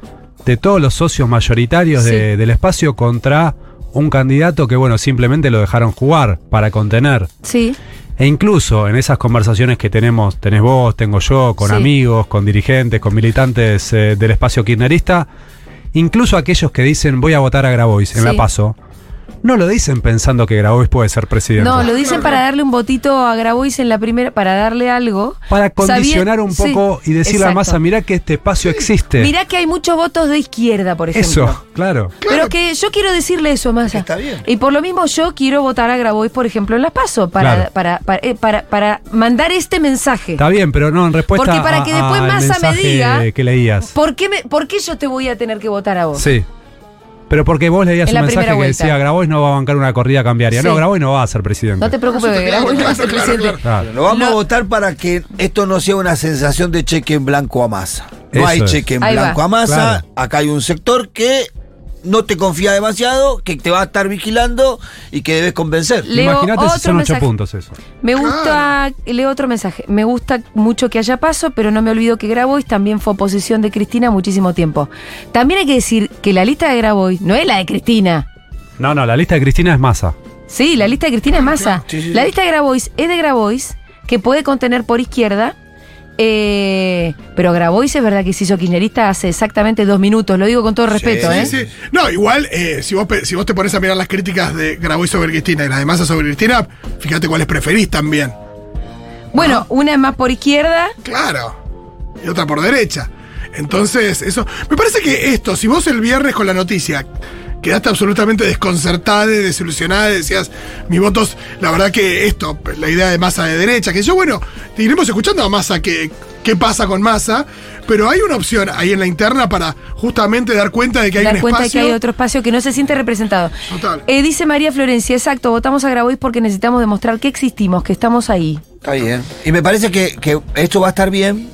de todos los socios mayoritarios de- del espacio contra un candidato que, bueno, simplemente lo dejaron jugar para contener. Sí. E incluso en esas conversaciones que tenemos, tenés vos, tengo yo, con Sí. amigos, con dirigentes, con militantes eh, del espacio kirchnerista, incluso aquellos que dicen voy a votar a Grabois en Sí. la PASO, no lo dicen pensando que Grabois puede ser presidente. No, lo dicen para darle un votito a Grabois en la primera, para darle algo. para condicionar un poco sí, y decirle a exacto. Massa, mirá que este espacio existe. Mirá que hay muchos votos de izquierda, por ejemplo. Eso, claro. Pero que yo quiero decirle eso a Massa. Está bien. Y por lo mismo yo quiero votar a Grabois, por ejemplo, en la PASO, para, Claro. para, para, eh, para, para mandar este mensaje. Está bien, pero no en respuesta Porque para a- que después Massa me diga- que leías. ¿Por qué, me, ¿Por qué yo te voy a tener que votar a vos? Sí. Pero porque vos leías En un mensaje que vuelta. decía Grabois no va a bancar una corrida cambiaria. Sí. No, Grabois no va a ser presidente. No te preocupes, te Grabois no va a ser claro, claro, presidente. Claro. No vamos No. a votar para que esto no sea una sensación de cheque en blanco a masa. No Eso hay es. cheque en Ahí blanco va. a masa. Claro. Acá hay un sector que no te confía demasiado, que te va a estar vigilando y que debes convencer. Leo Imagínate si son ocho puntos eso. Me gusta, leo otro mensaje. Me gusta mucho que haya paso, pero no me olvido que Grabois también fue oposición de Cristina muchísimo tiempo. También hay que decir que la lista de Grabois no es la de Cristina. No, no, la lista de Cristina es masa. Sí, la lista de Cristina es masa. Sí, sí, La lista de Grabois es de Grabois, que puede contener por izquierda. Eh, pero Grabois es verdad que se hizo kirchnerista hace exactamente dos minutos. Lo digo con todo respeto, Sí, ¿eh? Sí, sí. No, igual, eh, si, vos, si vos te pones a mirar las críticas de Grabois sobre Cristina y las de Massa sobre Cristina, fíjate cuáles preferís también. Bueno, una es más por izquierda. Claro. Y otra por derecha. Entonces, eso. Me parece que esto, si vos el viernes con la noticia quedaste absolutamente desconcertada, desilusionada, y decías, mis votos, la verdad que esto, la idea de masa de derecha, que yo, bueno, iremos escuchando a masa qué, qué pasa con masa, pero hay una opción ahí en la interna para justamente dar cuenta de que hay dar un cuenta de que espacio. hay otro espacio que no se siente representado. Total. Eh, dice María Florencia, exacto, votamos a Grabois porque necesitamos demostrar que existimos, que estamos ahí. Está bien. Y me parece que, que esto va a estar bien.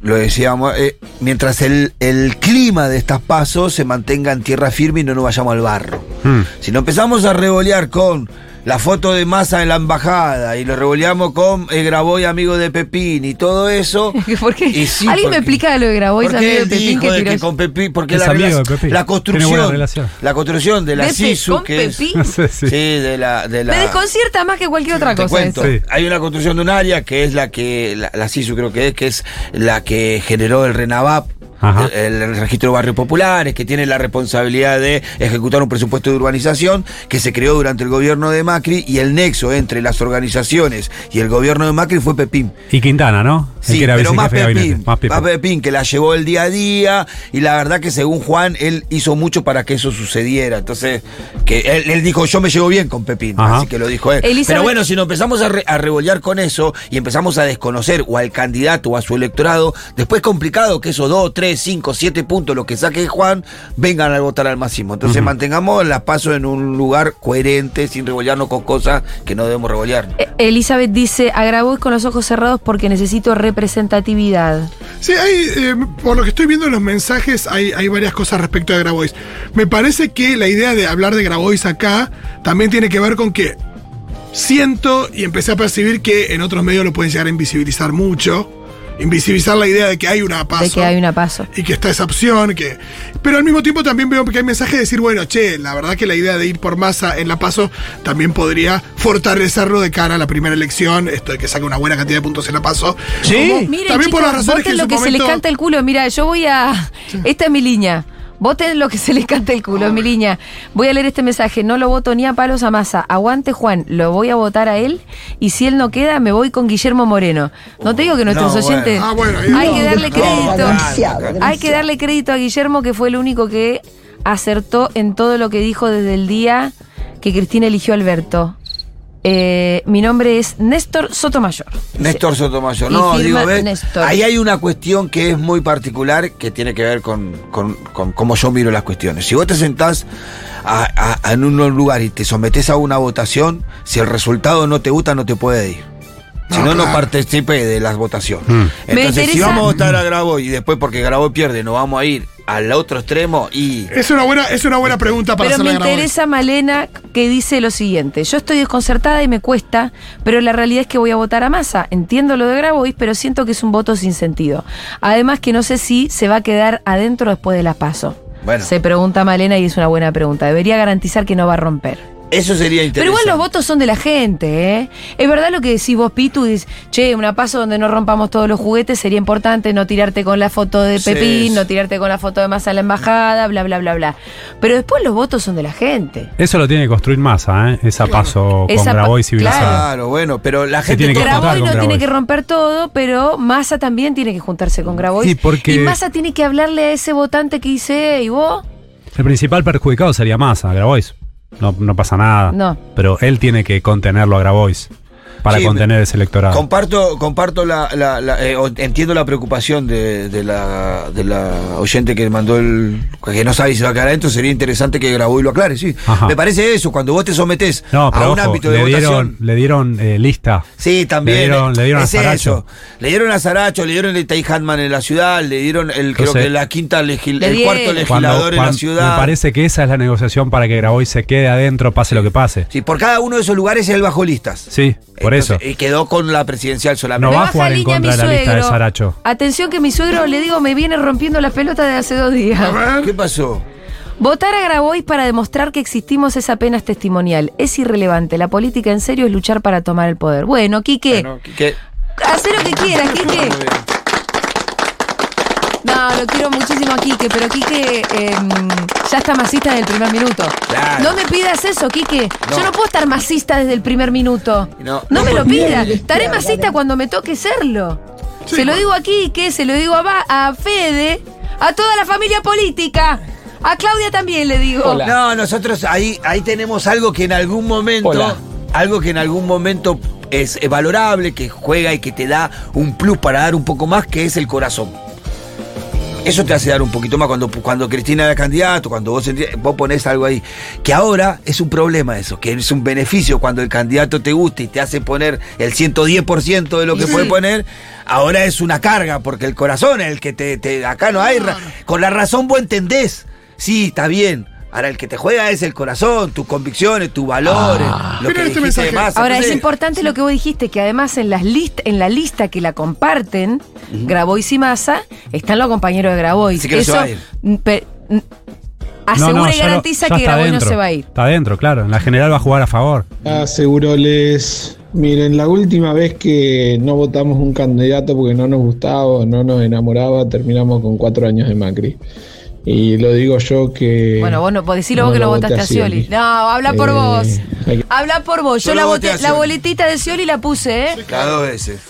Lo decíamos, eh, mientras el, el clima de estas pasos se mantenga en tierra firme y no nos vayamos al barro. Hmm. Si no empezamos a revolear con la foto de masa en la embajada y lo revoleamos con el Graboy amigo de Pepín y todo eso. ¿Por qué? y sí, ¿Alguien me explica lo de porque amigo de Pepín, dijo que de que con Pepín, porque Es la, amigo relac- de Pepín. la construcción, la construcción de la ¿Pepe SISU, con que es, Pepín? Sí, sí. sí, de la, de la Me desconcierta más que cualquier otra te cosa. cuento. Sí. Hay una construcción de un área que es la que, la, la CISU creo que es, que es la que generó el RENAVAP. Ajá. El, el registro de barrios populares, que tiene la responsabilidad de ejecutar un presupuesto de urbanización que se creó durante el gobierno de Macri y el nexo entre las organizaciones y el gobierno de Macri fue Pepín. Y Quintana, ¿no? El Sí, que era pero más Pepín. Más Pepín. más Pepín, que la llevó el día a día y la verdad que según Juan, él hizo mucho para que eso sucediera. Entonces, que él, él dijo, yo me llevo bien con Pepín, Ajá. así que lo dijo él. Elizabeth- Pero bueno, si nos empezamos a, re- a con eso y empezamos a desconocer o al candidato o a su electorado, después es complicado que esos 2, 3, 5, 7 puntos, lo que saque Juan, vengan a votar al máximo. Entonces mantengamos las pasos en un lugar coherente, sin revolearnos con cosas que no debemos revolear. Eh, Elizabeth dice, a Grabois con los ojos cerrados porque necesito representatividad. Sí, hay, eh, por lo que estoy viendo en los mensajes, hay, hay varias cosas respecto a Grabois. Me parece que la idea de hablar de Grabois acá también tiene que ver con que siento y empecé a percibir que en otros medios lo pueden llegar a invisibilizar mucho. Invisibilizar la idea de que hay una paso. De que hay una paso. y que está esa opción, que pero al mismo tiempo también veo que hay mensajes de decir, bueno, che, la verdad que la idea de ir por masa en la paso también podría fortalecerlo de cara a la primera elección, esto de que saque una buena cantidad de puntos en la paso. Como- Miren, también por las razones que voten en lo su que se les canta el culo. Mira, yo voy a... Esta es mi línea. Voten lo que se les canta el culo, es mi línea. Voy a leer este mensaje. No lo voto ni a palos a masa. Aguante Juan, lo voy a votar a él. Y si él no queda, me voy con Guillermo Moreno. No te digo que nuestros No, bueno. oyentes... Ah, bueno, hay no. que darle crédito. demasiado, Hay que darle crédito a Guillermo, que fue el único que acertó en todo lo que dijo desde el día que Cristina eligió a Alberto. Eh, mi nombre es Néstor Sotomayor. Néstor Sotomayor. No, digo, ve, Néstor. ahí hay una cuestión que es muy particular que tiene que ver con, con- con cómo yo miro las cuestiones. Si vos te sentás a- a- a en un lugar y te sometés a una votación, si el resultado no te gusta, no te puede ir. Si No, no, participe de las votaciones. Mm. Entonces, si vamos a votar a Graboy y después porque Graboy pierde, nos vamos a ir al otro extremo y. Es una buena, es una buena pregunta para Pero me interesa Malena que dice lo siguiente. Yo estoy desconcertada y me cuesta, pero la realidad es que voy a votar a Massa. Entiendo lo de Grabois, pero siento que es un voto sin sentido. Además que no sé si se va a quedar adentro después de la paso. Bueno. Se pregunta Malena y es una buena pregunta. Debería garantizar que no va a romper. Eso sería interesante. Pero igual los votos son de la gente, ¿eh? Es verdad lo que decís vos, Pitu, dices, che, una paso donde no rompamos todos los juguetes, sería importante no tirarte con la foto de Pepín, sí. no tirarte con la foto de Massa a la embajada, bla, bla, bla, bla. Pero después los votos son de la gente. Eso lo tiene que construir Massa, ¿eh? Esa paso con Esa Grabois civilizada. Claro, bueno, pero la gente. tiene que Grabois con no tiene Grabois. que romper todo, pero Massa también tiene que juntarse con Grabois. Sí, porque- Y Massa tiene que hablarle a ese votante que dice, ¿y vos? El principal perjudicado sería Massa, Grabois. No, no pasa nada. No. Pero él tiene que contenerlo a Grabois para Sí, contener ese electorado. Comparto, comparto la, la- la- eh, o- entiendo la preocupación de, de la, de la oyente que mandó el que no sabe si va a quedar adentro, sería interesante que grabó y lo aclare, sí. Ajá. Me parece eso, cuando vos te sometés no, pero a un ojo, ámbito de le, votación. dieron, le dieron eh, lista. Sí, también. Le dieron- le dieron a es Saracho. eso. Le dieron a Saracho, le dieron el Tai Hatman en la ciudad, le dieron el, creo que la quinta el cuarto Cuando- legislador en la ciudad. Me parece que esa es la negociación para que Grabois se quede adentro, pase lo que pase. Sí, por cada uno de esos lugares él bajó listas. Sí, por Entonces, eso. Y quedó con la presidencial solamente. No va a jugar en contra de la lista de. Saracho. Atención que mi suegro, le digo, me viene rompiendo las pelotas de hace dos días. A ver. ¿Qué pasó? Votar a Grabois para demostrar que existimos es apenas testimonial. Es irrelevante. La política en serio es luchar para tomar el poder. Bueno, Quique, Bueno, haz lo que quieras, Quique. No, lo quiero muchísimo a Quique, pero Quique eh, ya está masista desde el primer minuto. Claro. No me pidas eso, Quique. No. Yo no puedo estar masista desde el primer minuto. No. No, me lo pidas. Estaré masista cuando me toque serlo. Sí, se lo digo a Quique, se lo digo a, Ba- a Fede, a toda la familia política. A Claudia también le digo. Hola. No, nosotros ahí, ahí tenemos algo que en algún momento, Hola. algo que en algún momento es, es valorable, que juega y que te da un plus para dar un poco más, que es el corazón. Eso te hace dar un poquito más cuando, cuando Cristina era candidato, cuando vos, vos ponés algo ahí. Que ahora es un problema eso, que es un beneficio cuando el candidato te gusta y te hace poner el 110% de lo que puede poner. Ahora es una carga, porque el corazón es el que te. te- acá no hay. ra- con la razón vos entendés. Sí, está bien. Ahora el que te juega es el corazón, tus convicciones, tus valores, lo que este mensaje. Massa. Ahora es importante lo que vos dijiste, que además en, las list, en la lista que la comparten, Grabois y Massa, están los compañeros de Grabois. Así que no se Eso va a ir. No, asegura no, y lo- garantiza que Grabois no se va a ir. Está dentro, claro. En la general va a jugar a favor. Aseguroles, miren, la última vez que no votamos un candidato porque no nos gustaba o no nos enamoraba, terminamos con cuatro años de Macri. Y lo digo yo que... Bueno, vos no podés decirlo vos que lo no votaste a Scioli. No, habla por Eh, vos. que- Habla por vos. Yo Yo la, voté la boletita de Scioli la puse, ¿eh? Las dos veces.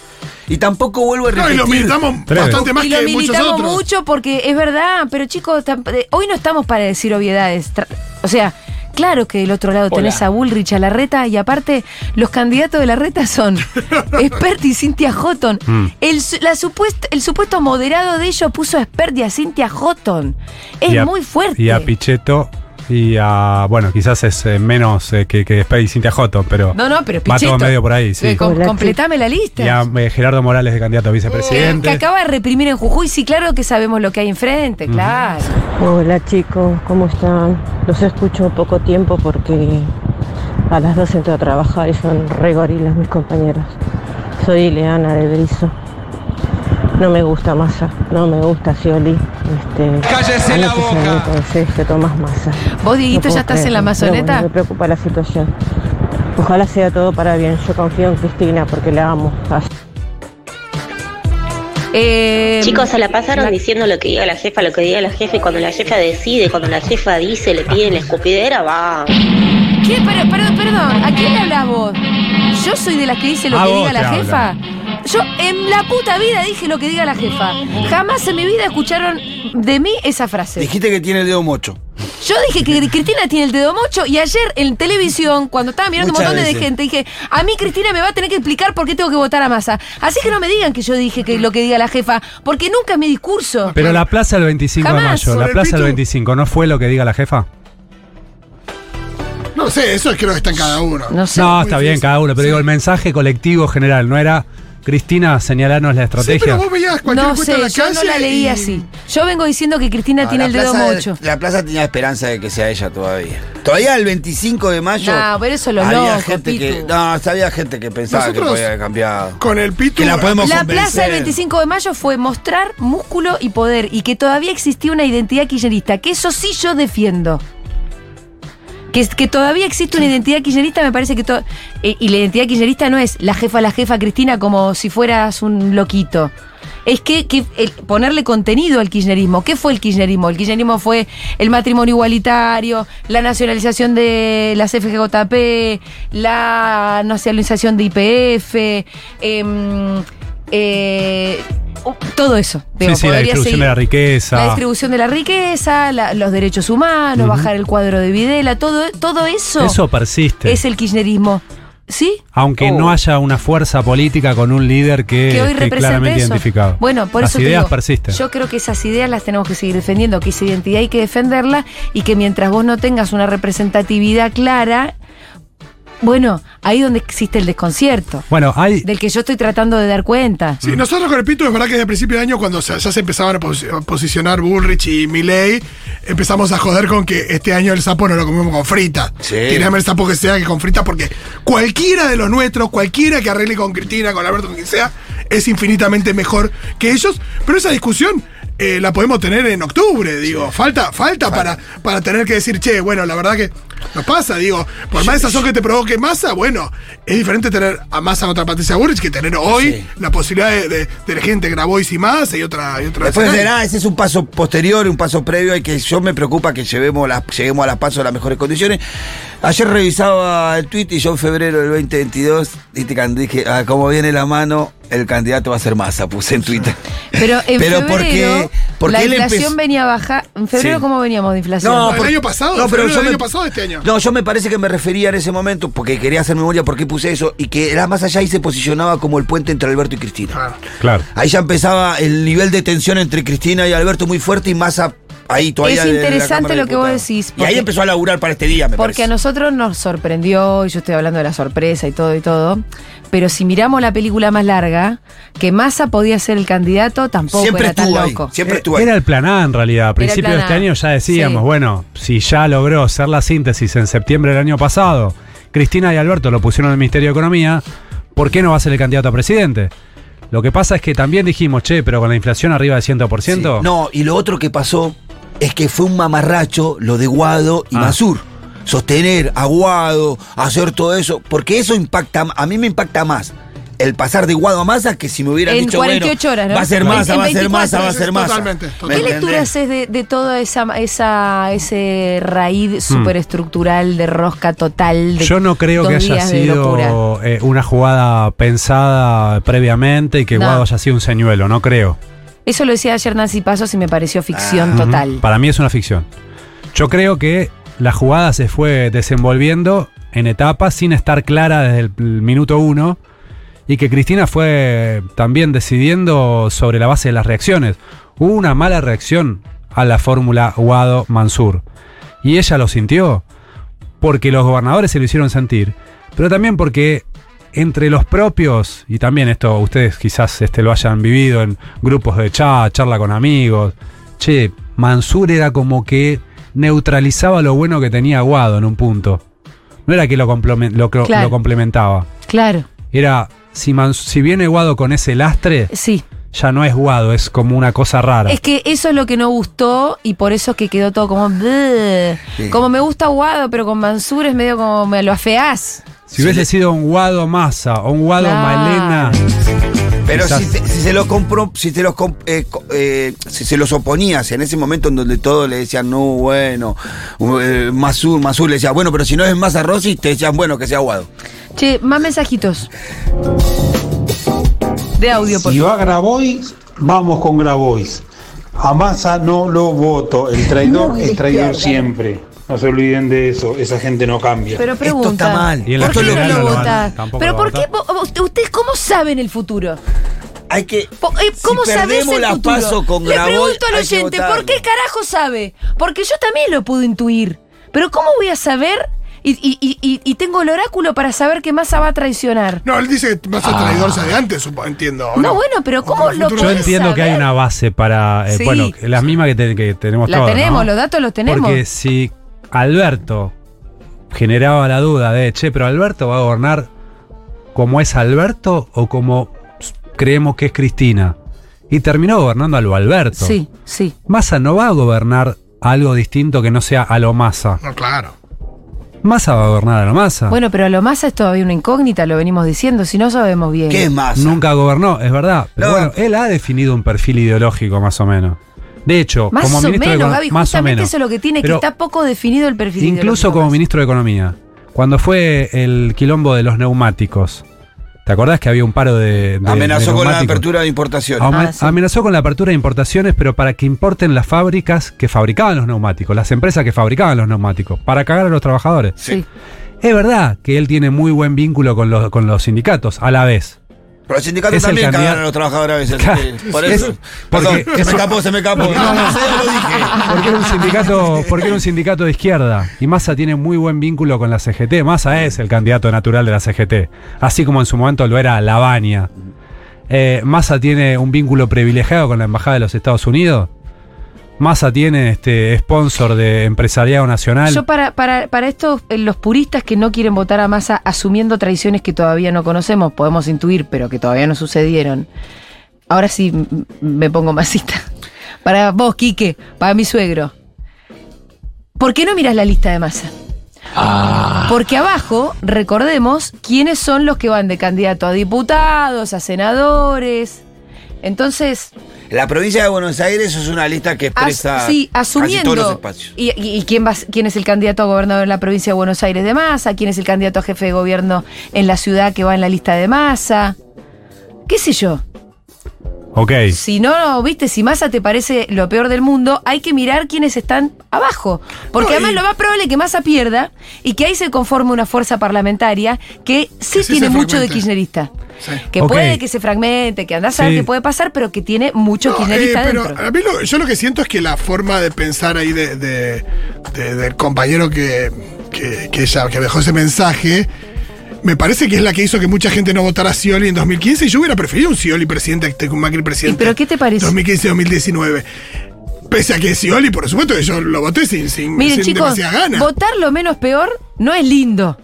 Y tampoco vuelvo a No, repetir. y lo militamos Tres bastante más y lo que muchos militamos otros. mucho porque es verdad, pero chicos, hoy no estamos para decir obviedades. O sea, claro que del otro lado Hola. tenés a Bullrich, a Larreta, y aparte, los candidatos de Larreta son Expert y Cintia Houghton. Mm. El, su- la supuest- el supuesto moderado de ellos puso a Expert y a Cintia Houghton. Es a- muy fuerte. Y a Pichetto y a. Bueno, quizás es eh, menos eh, que, que Space y Cintia Houghton, pero. no, no, pero Va Pichetto. todo medio por ahí, sí. Eh, com- completame la lista. Y a eh, Gerardo Morales de candidato a que vicepresidente. acaba de reprimir en Jujuy, sí, claro que sabemos lo que hay enfrente, claro. Hola chicos, ¿cómo están? Los escucho poco tiempo porque a las dos entro a trabajar y son re gorilas mis compañeros. Soy Ileana de Brizo. No me gusta masa, no me gusta Scioli. Este, Cállese la boca. el Sergio Tomás Massa. ¿Vos, Dieguito, No ya estás en la mazoneta? bueno, me preocupa la situación. Ojalá sea todo para bien. Yo confío en Cristina porque la amo. Eh, Chicos, se la pasaron la- diciendo lo que diga la jefa, lo que diga la jefa, y cuando la jefa decide, cuando la jefa dice, le piden la escupidera, va. ¿Qué? Pero, perdón, perdón, ¿a quién le hablas vos? ¿Yo soy de las que dice lo A que vos diga la te jefa? Yo en la puta vida dije lo que diga la jefa. Jamás en mi vida escucharon de mí esa frase. Dijiste que tiene el dedo mocho. Yo dije que Cristina tiene el dedo mocho y ayer en televisión, cuando estaba mirando Muchas un montón de gente, dije, a mí Cristina me va a tener que explicar por qué tengo que votar a Massa. Así que no me digan que yo dije que lo que diga la jefa, porque nunca es mi discurso. Pero la plaza del 25 Jamás. de mayo, la plaza del Pitu. 25, ¿no fue lo que diga la jefa? No sé, eso creo que está en cada uno. No sé. No, está bien difícil. cada uno, pero Sí. digo, el mensaje colectivo general, ¿no era Cristina señalarnos la Sí, estrategia? pero vos veías cualquier No sé, en la yo no la leí y- así. Yo vengo diciendo que Cristina No, tiene el dedo mocho. La plaza tenía esperanza de que sea ella todavía. Todavía el 25 de mayo. No, pero eso lo había loco, gente Pitu. que No, había gente que pensaba Nosotros- que podía haber cambiado. Con el Pitu. Que la podemos La convencer. plaza del 25 de mayo fue mostrar músculo y poder y que todavía existía una identidad kirchnerista, que eso sí yo defiendo. Que, que todavía existe una identidad kirchnerista, me parece que to- eh, y la identidad kirchnerista no es la jefa, la jefa Cristina como si fueras un loquito. Es que, que el- ponerle contenido al kirchnerismo. ¿Qué fue el kirchnerismo? El kirchnerismo fue el matrimonio igualitario, la nacionalización de las FGJP, la nacionalización de IPF, em, eh, uh, todo eso. Digo, sí, sí, la podría distribución seguir. de la riqueza. La distribución de la riqueza, la- los derechos humanos, bajar el cuadro de Videla, todo, todo eso, Eso persiste. es el kirchnerismo. ¿Sí? Aunque Oh. no haya una fuerza política con un líder que, que hoy esté represente claramente eso. identificado. Bueno, por Las eso ideas digo, persisten. Yo creo que esas ideas las tenemos que seguir defendiendo, que esa identidad hay que defenderla y que mientras vos no tengas una representatividad clara, bueno, ahí donde existe el desconcierto, Bueno, hay. del que yo estoy tratando de dar cuenta. Sí, nosotros con el Pitu es verdad que desde el principio de año, cuando se- ya se empezaban a, posi- a posicionar Bullrich y Milley, empezamos a joder con que este año el sapo no lo comemos con frita. Sí. Tirame el sapo que sea que con frita, porque cualquiera de los nuestros, cualquiera que arregle con Cristina, con Alberto, con quien sea, es infinitamente mejor que ellos. Pero esa discusión eh, la podemos tener en octubre, digo. Falta, falta, Para, para tener que decir, che, bueno, la verdad que nos pasa, digo, por más sazón que te provoque masa, bueno, es diferente tener a masa contra Patricia Burrich que tener hoy Sí. la posibilidad de, de, de elegir entre Grabois y masa y otra. Y otra Después de nada, ese es un paso posterior, un paso previo, y que yo me preocupa que llevemos las, lleguemos a las pasos en las mejores condiciones. Ayer revisaba el tweet y yo en febrero del 2022 viste, cuando dije, ah, como viene la mano, el candidato va a ser masa, puse en Twitter. Pero en Pero febrero, porque Porque la él inflación empezó- venía baja. ¿En febrero Sí. cómo veníamos de inflación? No, ¿El porque- año pasado? no, pero ¿Febrero yo me- año pasado este año? No, yo me parece que me refería en ese momento, porque quería hacer memoria por qué puse eso, y que era más allá y se posicionaba como el puente entre Alberto y Cristina. Claro. Claro. Ahí ya empezaba el nivel de tensión entre Cristina y Alberto muy fuerte y Massa ahí todavía. Es de la interesante lo que vos decís, Y ahí empezó a laburar para este día, me Porque parece. a nosotros nos sorprendió, y yo estoy hablando de la sorpresa y todo y todo, pero si miramos la película más larga, que Massa podía ser el candidato, tampoco Siempre era tan ahí, loco. siempre estuvo ahí. Era el plan A en realidad. A principios de este año ya decíamos, Sí. bueno, si ya logró hacer la síntesis en septiembre del año pasado, Cristina y Alberto lo pusieron en el Ministerio de Economía, ¿por qué no va a ser el candidato a presidente? Lo que pasa es que también dijimos, che, pero con la inflación arriba del 100%. Sí. No, y lo otro que pasó es que fue un mamarracho lo de Guado y Ah. Mansur. Sostener a Guado, hacer todo eso, porque eso impacta, a mí me impacta más el pasar de Guado a Massa que si me hubieran En dicho, 48 bueno, horas, ¿no? va a ser Massa, va a ser 24 Massa, va a ser Massa. Totalmente, ¿Me totalmente. ¿Qué lectura haces de, de toda esa, esa ese raíz superestructural de rosca total? De Yo no creo que haya sido eh, una jugada pensada previamente y que No. Guado haya sido un señuelo, no creo. Eso lo decía ayer Nancy Pasos y me pareció ficción Ujú. total. Para mí es una ficción. Yo creo que la jugada se fue desenvolviendo en etapas sin estar clara desde el minuto uno y que Cristina fue también decidiendo sobre la base de las reacciones. Hubo una mala reacción a la fórmula Guado-Mansur y ella lo sintió porque los gobernadores se lo hicieron sentir, pero también porque entre los propios, y también esto ustedes quizás este, lo hayan vivido en grupos de chat, charla con amigos, che, Mansur era como que neutralizaba lo bueno que tenía Guado en un punto. No era que lo, lo, lo- Claro. lo complementaba. Claro, Era, si, Mans- si viene Guado con ese lastre, sí. Ya no es Guado, es como una cosa rara. Es que eso es lo que no gustó y por eso es que quedó todo como... Sí. Como me gusta Guado, pero con Mansur es medio como me lo afeás. si hubiese sido un Guado Massa o un Guado Claro. Malena, Pero si, te- si se lo compró, si te los eh, eh, si se los oponías en ese momento en donde todos le decían, no, bueno, eh, Masur, Masur le decía, bueno, pero si no es Massa Rossi, te decían, bueno, que sea Guado. Che, más mensajitos. De audio, por Si va Grabois, vamos con Grabois. A Massa no lo voto. El traidor es traidor siempre. No se olviden de eso. Esa gente no cambia. Pero pregunta. Esto está mal. Y en la ¿Por qué no lo tampoco Pero ¿por qué? ¿Ustedes cómo saben el futuro? Hay que. Eh, ¿Cómo Si perdemos el la futuro? paso con Le Grabois, pregunto al oyente, ¿por qué carajo sabe? Porque yo también lo puedo intuir. Pero ¿cómo voy a saber? Y, y- y- y- y tengo el oráculo para saber que Massa va a traicionar. No, él dice que vas a traidor de antes, entiendo. ¿o No, bueno, pero ¿cómo lo yo entiendo que hay una base para, eh, Sí. bueno, la misma que, te- que tenemos La todos. tenemos, ¿no? los datos los tenemos. Porque si Alberto generaba la duda de, che, pero Alberto va a gobernar como es Alberto o como creemos que es Cristina. Y terminó gobernando a lo Alberto. Sí, sí. Massa no va a gobernar algo distinto que no sea a lo Massa. No, claro. Massa va a gobernar a lo Massa. Bueno, pero lo Massa es todavía una incógnita, lo venimos diciendo, si no sabemos bien. ¿Qué es Massa? Nunca gobernó, es verdad. Pero No. bueno, él ha definido un perfil ideológico más o menos. De hecho, Más como o ministro de menos, Econo- Gaby, más o justamente menos. eso es lo que tiene, Pero que está poco definido el perfil. Incluso ideológico como Massa. ministro de Economía, cuando fue el quilombo de los neumáticos, ¿te acordás que había un paro de, de- Amenazó de con la apertura de importaciones. Ama- Ah, sí. Amenazó con la apertura de importaciones, pero para que importen las fábricas que fabricaban los neumáticos, las empresas que fabricaban los neumáticos, para cagar a los trabajadores. Sí. Es verdad que él tiene muy buen vínculo con los, con los sindicatos, a la vez. Pero los sindicatos Es también cagan a los trabajadores a veces. Claro. Por Es- eso. porque Perdón, es se un- me escapó, se me escapó. No, no sé, lo dije. Porque era un sindicato, porque era un sindicato de izquierda. Y Massa tiene muy buen vínculo con la CGT. Massa es el candidato natural de la CGT. Así como en su momento lo era Lavagna. Eh, Massa tiene un vínculo privilegiado con la Embajada de los Estados Unidos. Massa tiene este sponsor de empresariado nacional. Yo para, para, para estos, eh, los puristas que no quieren votar a Massa asumiendo traiciones que todavía no conocemos, podemos intuir, pero que todavía no sucedieron. Ahora sí me pongo masita. Para vos, Quique, para mi suegro. ¿Por qué no miras la lista de Massa? Porque abajo, recordemos, quiénes son los que van de candidato a diputados, a senadores. Entonces, La provincia de Buenos Aires es una lista que As- expresa sí, casi todos los asumiendo. espacios. ¿Y, y- y quién, va, quién es el candidato a gobernador en la provincia de Buenos Aires de Massa? ¿Quién es el candidato a jefe de gobierno en la ciudad que va en la lista de Massa? ¿Qué sé yo? Ok. Si no, viste, si Massa te parece lo peor del mundo, hay que mirar quiénes están abajo. Porque No, además y- lo más probable es que Massa pierda y que ahí se conforme una fuerza parlamentaria que sí Que sí tiene mucho de kirchnerista. Sí. Que puede que se fragmente, que andás a ver qué puede pasar, pero que tiene mucho No, kirchnerista eh, pero dentro. a mí lo- yo lo que siento es que la forma de pensar ahí de, de- de- del compañero que, que, que ella- que dejó ese mensaje, me parece que es la que hizo que mucha gente no votara a Scioli en 2015 y yo hubiera preferido un Scioli presidente que un Macri ¿Y presidente. pero qué te parece? 2015-2019. Pese a que Scioli, por supuesto, que yo lo voté sin, sin, Miren, sin chicos, demasiada gana. votar lo menos peor no es lindo.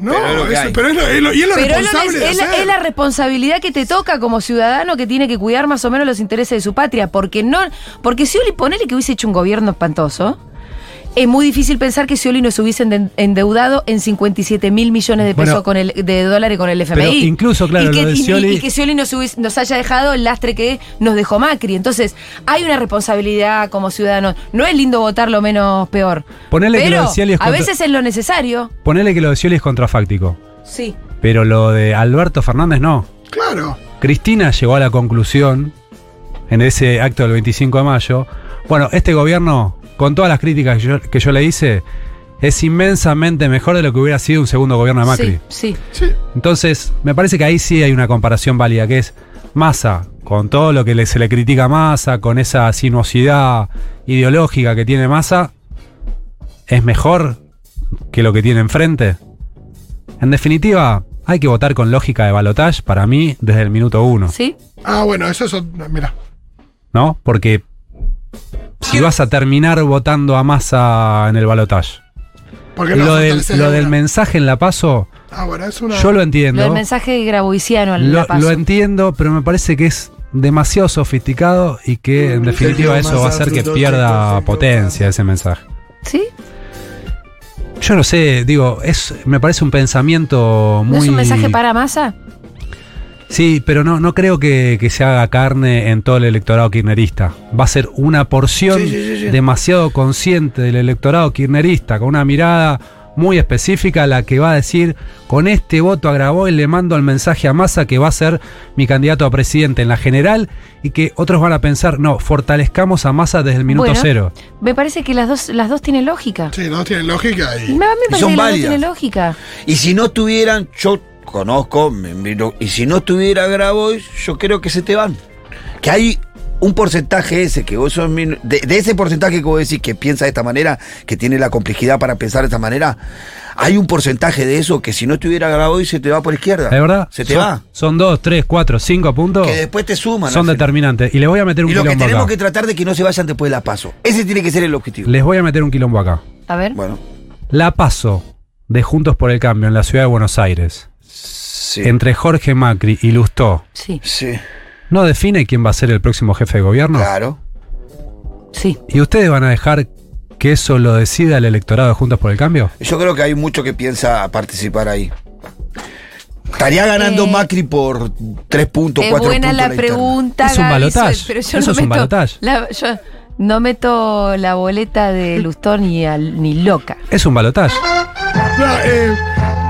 No, Pero es lo que eso- hay. pero es lo, es lo- y es lo Pero es, lo responsable de es la, hacer. es la responsabilidad que te toca como ciudadano que tiene que cuidar más o menos los intereses de su patria. Porque no, porque si Oli ponele que hubiese hecho un gobierno espantoso, es muy difícil pensar que Scioli nos hubiese ende- endeudado en 57 mil millones de pesos Bueno, con el, de dólares con el FMI. pero incluso, claro, y que, lo de y- Scioli- y que Scioli nos, hubiese- nos haya dejado el lastre que nos dejó Macri. Entonces, hay una responsabilidad como ciudadanos. No es lindo votar lo menos peor. Ponele que pero lo de Scioli es a veces es lo necesario. Ponele que lo de Scioli es contrafáctico. Sí. Pero lo de Alberto Fernández no. Claro. Cristina llegó a la conclusión en ese acto del 25 de mayo. Bueno, este gobierno, con todas las críticas que yo, que yo le hice, es inmensamente mejor de lo que hubiera sido un segundo gobierno de Macri. Sí, sí. Sí. Entonces, me parece que ahí sí hay una comparación válida, que es Massa, con todo lo que le- se le critica a Massa, con esa sinuosidad ideológica que tiene Massa, es mejor que lo que tiene enfrente. En definitiva, hay que votar con lógica de balotage para mí desde el minuto uno, ¿Sí? Ah, bueno, eso es. Mira. ¿no? Porque si vas a terminar votando a Massa en el balotage, Porque no lo del, lo mensaje en la paso, Ah, bueno, es una. yo lo Lo entiendo. del mensaje graboisiano al Lo, la paso. lo entiendo, pero me parece que es demasiado sofisticado y que en definitiva eso va a hacer que pierda potencia ese mensaje. ¿Sí? Yo no sé, digo, es me parece un pensamiento muy... ¿No es un mensaje para masa? Sí, pero no, no creo que, que se haga carne en todo el electorado kirchnerista. Va a ser una porción Sí, sí, sí, sí. demasiado consciente del electorado kirchnerista, con una mirada muy específica, la que va a decir, con este voto a Grabois le mando el mensaje a Massa que va a ser mi candidato a presidente en la general y que otros van a pensar, no, fortalezcamos a Massa desde el minuto Bueno, cero. Me parece que las dos, las dos tienen lógica. Sí, no tiene lógica. Me, Y... me son que las dos tienen lógica. Y si no tuvieran, yo conozco, me miro, y si no tuviera Grabois, yo creo que se te van. Que hay un porcentaje ese, que vos sos min- de, de ese porcentaje que vos decís que piensa de esta manera, que tiene la complejidad para pensar de esta manera, hay un porcentaje de eso que si no estuviera Grabois se te va por izquierda. ¿Es verdad? Se te son, va. Son dos, tres, cuatro, cinco puntos. Que después te suman. Son determinantes. Y les voy a meter un Y lo que quilombo tenemos acá. que tratar de que no se vayan después de la paso. Ese tiene que ser el objetivo. Les voy a meter un quilombo acá. A ver. Bueno, La paso de Juntos por el Cambio en la ciudad de Buenos Aires, sí. entre Jorge Macri y Lustó, Sí, Sí, ¿no define quién va a ser el próximo jefe de gobierno? claro. sí. ¿Y ustedes van a dejar que eso lo decida el electorado de Juntos por el Cambio? Yo creo que hay mucho que piensa participar ahí. Estaría ganando Eh, Macri por tres puntos, Es cuatro buena puntos. la en interna. pregunta, Es un balotaje. Eso no es un meto balotaje. la- yo no meto la boleta de Lustón ni, ni loca. Es un balotaje. No, eh,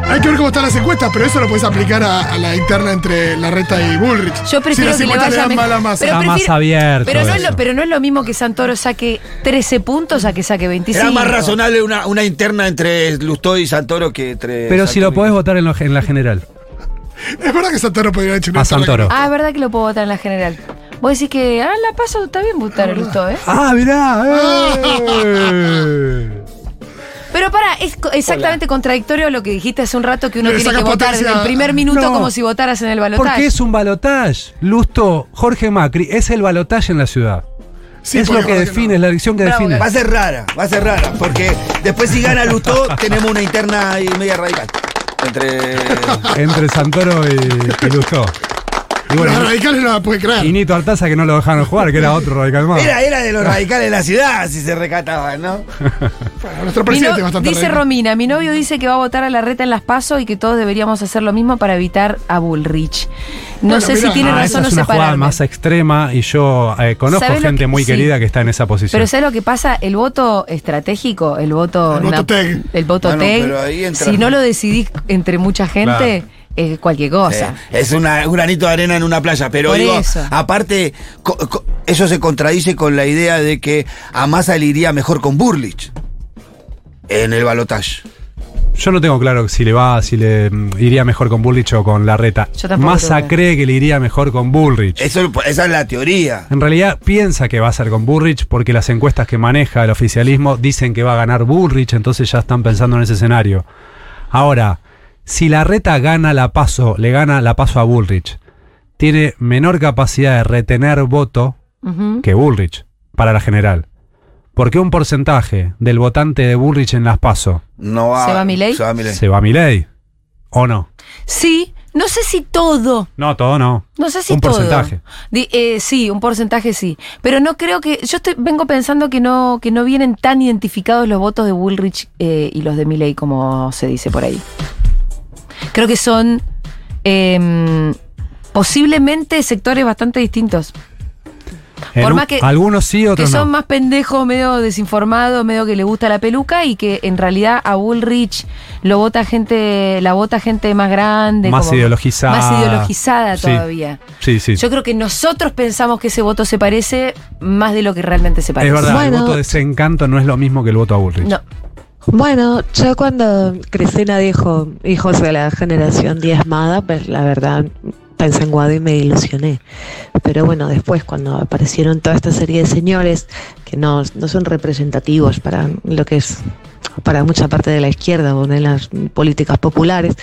hay que ver cómo están las encuestas, pero eso lo puedes aplicar a, a la interna entre Larreta y Bullrich. Yo prefiero si las que le vaya mala masa. Pero Está más abierto Pero no, es lo, pero no es lo mismo que Santoro saque 13 puntos a que saque 25. Era más razonable una, una interna entre Lustó y Santoro que entre. Pero si lo y- podés votar en, lo- en la general. Es verdad que Santoro podría haber hecho una A Santoro. Ah, es verdad que lo puedo votar en la general. Vos decís que, ah, la paso, está bien votar el Lustó, ¿eh? Ah, mirá. eh. Pero para, es exactamente contradictorio lo que dijiste hace un rato que uno Le tiene que votar desde el primer minuto No. como si votaras en el balotaje. Porque es un balotaje. Lustó, Jorge Macri, es el balotaje en la ciudad. Sí, es lo que define, no. es la elección que Bravo, define. Va a ser rara, va a ser rara, porque después si gana Lustó, tenemos una interna ahí media radical. Entre. Entre Santoro y, y Lustó. Y bueno, Los radicales no la pueden creer. y Nito Artaza que no lo dejaron jugar, que era otro radical más. Era, era de los radicales de la ciudad, si se recataban, ¿no? Bueno, nuestro Mi presidente no- es bastante dice radical. Romina, mi novio dice que va a votar a la reta en las PASO y que todos deberíamos hacer lo mismo para evitar a Bullrich. No Bueno, sé mirá. si tiene Ah, razón o es una jugada separarme. más extrema y yo eh, conozco ¿Sabés lo gente que- muy sí. querida que está en esa posición. Pero ¿sabes lo que pasa? El voto estratégico, el voto... El voto TEG. El voto Ah, no, TEG, pero ahí entra- si no lo decidís entre mucha gente, es cualquier cosa. Eh, es una- un granito de arena en una playa, pero Por digo, eso. aparte, co- co- eso se contradice con la idea de que a Massa le iría mejor con Burlich en el balotaje. Yo no tengo claro si le va, si le mm, iría mejor con Bullrich o con Larreta. Yo tampoco Massa cree que le iría mejor con Bullrich. Eso, esa es la teoría. En realidad piensa que va a ser con Bullrich porque las encuestas que maneja el oficialismo dicen que va a ganar Bullrich, entonces ya están pensando en ese escenario. Ahora, si la reta gana la paso, le gana la paso a Bullrich, tiene menor capacidad de retener voto que Bullrich para la general. Porque un porcentaje del votante de Bullrich en las paso No va, ¿Se va? Se va Milei. se va a. ¿O no? Sí, no sé si todo. No, todo no. No sé si un todo. porcentaje. Di- eh, sí, un porcentaje sí. Pero no creo que. Yo estoy, vengo pensando que no, que no vienen tan identificados los votos de Bullrich eh, y los de Milley como se dice por ahí. Creo que son em, posiblemente sectores bastante distintos. En Por un- más que- algunos sí, Que otros son no. más pendejos, medio desinformados, medio que le gusta la peluca y que en realidad a Bullrich lo vota gente, la vota gente más grande, Más como ideologizada. más ideologizada Sí. todavía. Sí, sí. Yo creo que nosotros pensamos que ese voto se parece más de lo que realmente se parece. Es verdad, el Bueno. voto de desencanto no es lo mismo que el voto a Bullrich. No. Bueno, yo cuando Cristina dijo hijos de la generación diezmada, pues la verdad pensé en y me ilusioné. Pero bueno, después cuando aparecieron toda esta serie de señores que no, no son representativos para lo que es para mucha parte de la izquierda o de las políticas populares,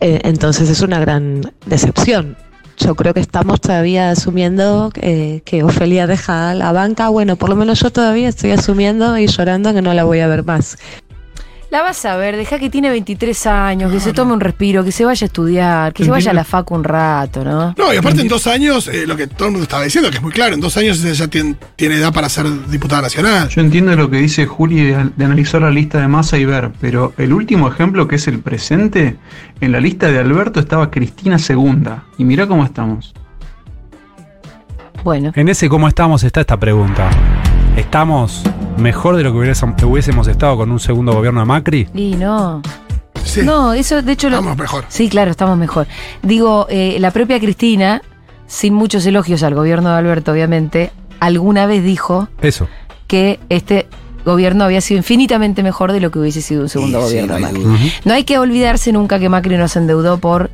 eh, entonces es una gran decepción. Yo creo que estamos todavía asumiendo eh, que Ofelia deja la banca. Bueno, por lo menos yo todavía estoy asumiendo y llorando que no la voy a ver más. La vas a ver, deja que tiene 23 años, que se tome un respiro, que se vaya a estudiar, que se vaya a la facu un rato, ¿no? No, y aparte en dos años, eh, lo que todo el mundo estaba diciendo, que es muy claro, en dos años ella ya tiene, tiene edad para ser diputada nacional. Yo entiendo lo que dice Juli de, de analizar la lista de masa y ver, pero el último ejemplo que es el presente, en la lista de Alberto estaba Cristina Segunda. Y mirá cómo estamos. Bueno. En ese cómo estamos está esta pregunta. ¿Estamos mejor de lo que hubiésemos, estado con un segundo gobierno de Macri? Y no. Sí. No, eso de hecho lo. Estamos mejor. Sí, claro, estamos mejor. Digo, eh, la propia Cristina, sin muchos elogios al gobierno de Alberto, obviamente, alguna vez dijo Eso. que este gobierno había sido infinitamente mejor de lo que hubiese sido un segundo Sí, sí, gobierno no de hay Macri. No hay que olvidarse nunca que Macri nos endeudó por.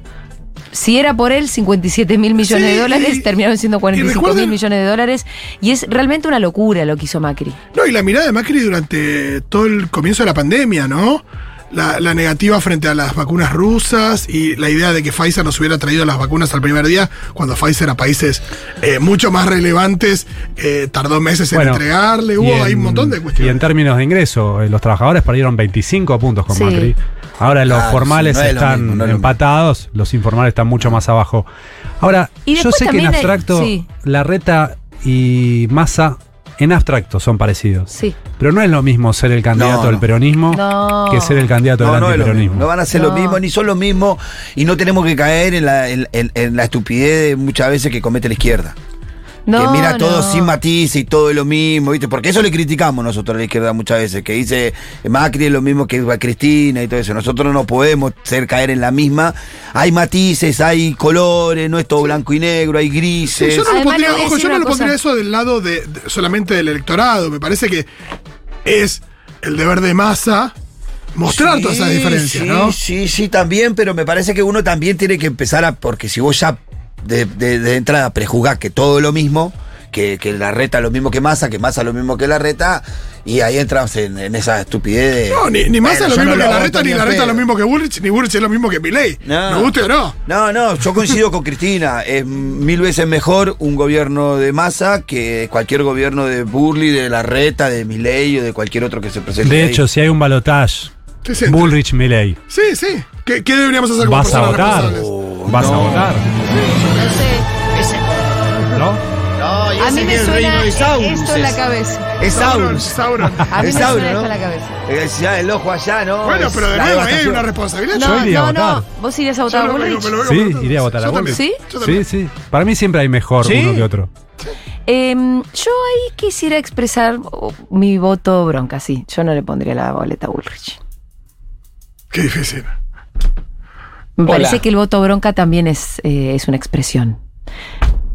Si era por él, 57 mil millones Sí, de dólares, y- terminaron siendo 45 mil millones de dólares. Y es realmente una locura lo que hizo Macri. No, y la mirada de Macri durante todo el comienzo de la pandemia, ¿no? La, la negativa frente a las vacunas rusas y la idea de que Pfizer nos hubiera traído las vacunas al primer día, cuando Pfizer a países eh, mucho más relevantes eh, tardó meses en Bueno, entregarle, hubo en- ahí un montón de Y en cuestiones. términos de ingreso, eh, los trabajadores perdieron 25 puntos con Sí. Macri. Ahora los formales sí, no es lo están mismo, no es lo empatados, los informales están mucho más abajo. Ahora, Y yo sé que en hay- abstracto, sí. Larreta y Massa en abstracto son parecidos. Sí. Pero no es lo mismo ser el candidato No, del peronismo No. que ser el candidato No, del antiperonismo. No van a ser No. lo mismo, ni son lo mismo, y no tenemos que caer en la, en, en- en la estupidez de muchas veces que comete la izquierda. No, que mira todo no. sin matices y todo es lo mismo, ¿viste? Porque eso le criticamos nosotros a la izquierda muchas veces, que dice Macri es lo mismo que Cristina y todo eso. Nosotros no podemos ser caer en la misma. Hay matices, hay colores, no es todo blanco y negro, hay Sí, grises. yo no, lo pondría, ojo, yo no lo pondría eso del lado de, de- solamente del electorado. Me parece que es el deber de masa mostrar todas esas Sí, diferencias, sí, ¿no? Sí, sí, también, pero me parece que uno también tiene que empezar a. Porque si vos ya de, de- de entrada prejuzgás que todo es lo mismo, que, que la reta es lo mismo que masa, que masa es lo mismo que la reta, y ahí entras en, en esa estupidez de. No, ni, ni Massa es Bueno, lo mismo no que lo la reta, ni la reta es lo mismo que Bullrich, ni Bullrich es lo mismo que Milei. No. ¿Me guste o no? No, no, yo coincido con Cristina. Es mil veces mejor un gobierno de masa que cualquier gobierno de Burley, de la reta, de Milei o de cualquier otro que se presente. De ahí. hecho, si hay un sí. Bullrich Milei, Sí, sí. ¿Qué, qué deberíamos hacer como ¿vas a votar? ¿Vas a votar? No. ¿No? No, y A ese mí me es el suena reino de Saurus. esto en la es. cabeza. Es Sauron. Sauron. A mí Es me Sauron, suena esto ¿no? en la cabeza. Es ya el ojo allá, ¿no? Bueno, Es pero de nuevo, ahí hay devastación. una responsabilidad. No, Yo iría a no, no. votar. ¿Vos irías a Yo votar a Bullrich? Sí, iría a votar a Yo Bullrich. ¿Sí? Yo Sí, sí. Para mí siempre hay mejor ¿Sí? uno que otro. Em, yo ahí quisiera expresar oh, mi voto bronca, sí. Yo no le pondría la boleta a Bullrich. Qué difícil. Me Hola. parece que el voto bronca también es, eh, es una expresión.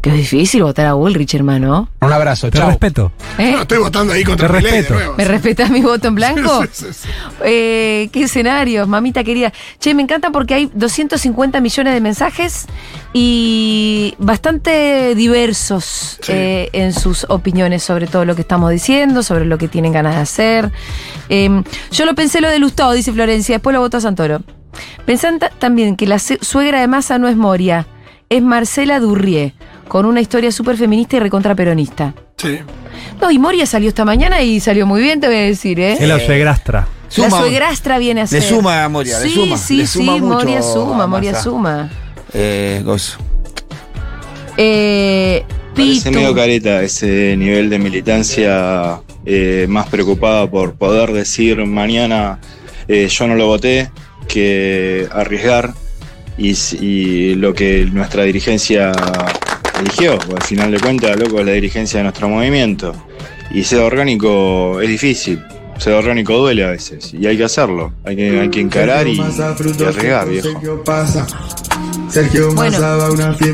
Que es difícil votar a Bullrich, hermano. Un abrazo, Te respeto. ¿Eh? No, estoy votando ahí contra Te Milei de respeto. nuevo. ¿Me respetas mi voto en blanco? Sí, sí, sí. Eh, ¿Qué escenarios, mamita querida? Che, me encanta porque hay 250 millones de mensajes y bastante diversos Sí. eh, en sus opiniones sobre todo lo que estamos diciendo, sobre lo que tienen ganas de hacer. Eh, yo lo pensé lo de Lustó, dice Florencia, después lo votó a Santoro. Pensan ta- también que la se- suegra de Massa no es Moria, es Marcela Durrié, con una historia súper feminista y recontra peronista. Sí. No, y Moria salió esta mañana y salió muy bien, te voy a decir, ¿eh? Es la suegrastra. la suegrastra viene a ser. Le suma a Moria, le sí, suma, Sí, le suma sí, mucho Moria suma, Moria suma. Eh, gozo. Eh, Parece medio careta ese nivel de militancia eh, más preocupada por poder decir mañana eh, yo no lo voté que arriesgar y lo que nuestra dirigencia eligió. Al final de cuentas, loco, es la dirigencia de nuestro movimiento. Y ser orgánico es difícil. Ser orgánico duele a veces y hay que hacerlo. Hay que, hay que encarar y, arriesgar. Bueno,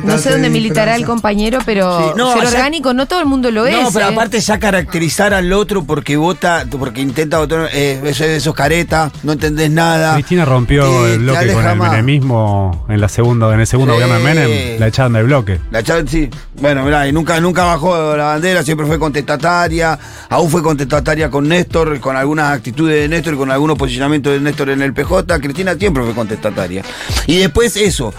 no sé dónde militará el compañero, pero Sí, no, ser allá- orgánico no todo el mundo lo es. No, pero ¿eh? aparte ya caracterizar al otro porque vota, porque intenta votar, eh, eso es esos caretas, no entendés nada. Cristina rompió el bloque con el menemismo en la segunda, en el segundo gobierno de Menem, la echaron del bloque. La Chávez, sí. Bueno, mirá, y nunca, nunca bajó la bandera, siempre fue contestataria. Aún fue contestataria con Néstor, con algunas actitudes de Néstor y con algunos posicionamientos de Néstor en el PJ. Cristina siempre fue contestataria. Y después eso.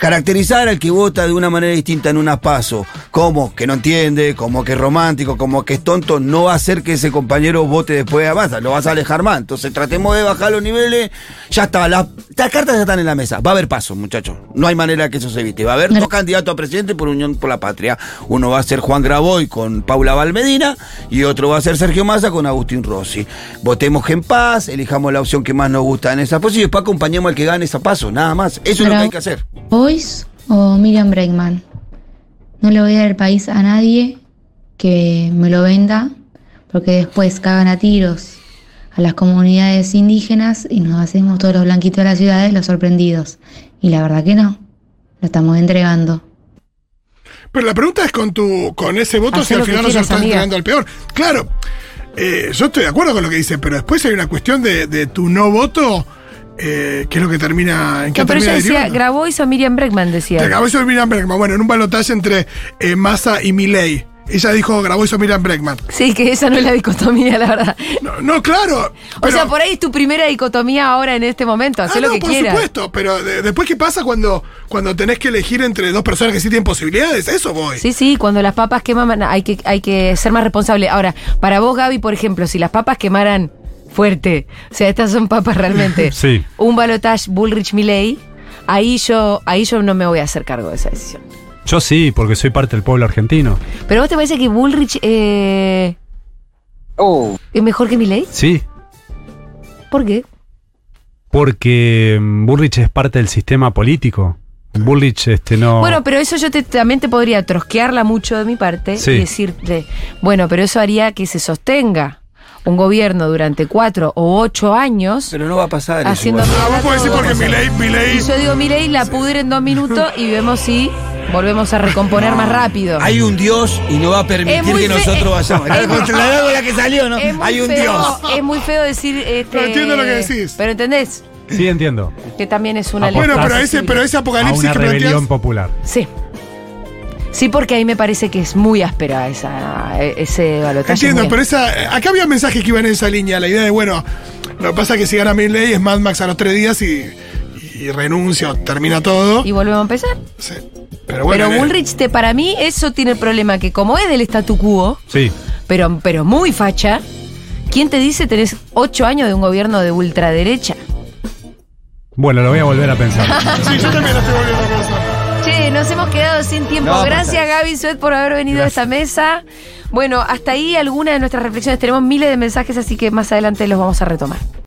Caracterizar al que vota de una manera distinta en unas pasos, como que no entiende, como que es romántico, como que es tonto, no va a hacer que ese compañero vote después de Massa, lo vas a alejar más. Entonces tratemos de bajar los niveles, ya está, las, las cartas ya están en la mesa, va a haber pasos, muchachos, no hay manera que eso se evite, va a haber dos candidatos a presidente por Unión por la Patria, uno va a ser Juan Graboy con Paula Valmedina y otro va a ser Sergio Massa con Agustín Rossi. Votemos en paz, elijamos la opción que más nos gusta en esa paso y después acompañemos al que gane esa paso, nada más, eso es lo que hay que hacer. ¿Boyce o Miriam Bregman? No le voy a dar el país a nadie que me lo venda, porque después cagan a tiros a las comunidades indígenas y nos hacemos todos los blanquitos de las ciudades los sorprendidos. Y la verdad que no, lo estamos entregando. Pero la pregunta es con tu con ese voto si al final no se lo quieras, estás entregando al peor. Claro, eh, yo estoy de acuerdo con lo que dice, pero después hay una cuestión de, de tu no voto, eh, que es lo que termina. ¿En qué No, pero termina ella decía, derivando? Grabois o Miriam Bregman decía. Acabó de Miriam Bregman. Bueno, en un balotaje entre eh, Massa y Milei. Ella dijo Grabois o Miriam Bregman. Sí, que esa no es la dicotomía, la verdad. No, no, claro. o sea, por ahí es tu primera dicotomía ahora en este momento. Haz Ah, lo no, que por quieras. supuesto, pero de- después, ¿qué pasa cuando, cuando tenés que elegir entre dos personas que sí tienen posibilidades? Eso voy. Sí, sí, cuando las papas queman hay que, hay que ser más responsable. Ahora, para vos, Gaby, por ejemplo, si las papas quemaran fuerte, o sea, estas son papas realmente, Sí. un balotage Bullrich Milley, ahí yo, ahí yo no me voy a hacer cargo de esa decisión. Yo sí, porque soy parte del pueblo argentino. Pero vos te parece que Bullrich eh, es mejor que Milley? Sí, ¿Por qué? porque mm, Bullrich es parte del sistema político. Bullrich este no. Bueno, pero eso yo te- también te podría trosquearla mucho de mi parte Sí. y decirte, bueno, pero eso haría que se sostenga un gobierno durante cuatro o ocho años. Pero no va a pasar. eso Haciendo vos podés decir porque Milei, Milei. Y yo digo, Milei la pudre en dos minutos y vemos si volvemos a recomponer más rápido. Hay un Dios y no va a permitir que nosotros vayamos. es La la que salió, ¿no? Hay un feo- Dios. Es muy feo decir. Este, Pero entiendo lo que decís. Pero entendés Sí, entiendo. que también es una Bueno, pero ese, pero ese A apocalipsis una que rebelión planteas. popular. Sí. Sí, porque ahí me parece que es muy áspera esa, ese balotaje. Entiendo, pero esa, acá había mensajes que iban en esa línea. La idea de, bueno, lo que pasa es que si gana Milei es Mad Max a los tres días y, y renuncia o termina todo. Y volvemos a empezar. Pero bueno, pero eh, Bullrich, te, para mí, eso tiene el problema que como es del statu quo, Sí. pero, pero muy facha, ¿quién te dice tenés ocho años de un gobierno de ultraderecha? Bueno, lo voy a volver a pensar. sí, yo también lo estoy volviendo a pensar. Nos hemos quedado sin tiempo. No, Gracias Gaby Suet por haber venido a esta mesa. Bueno, hasta ahí algunas de nuestras reflexiones. Tenemos miles de mensajes, así que más adelante los vamos a retomar.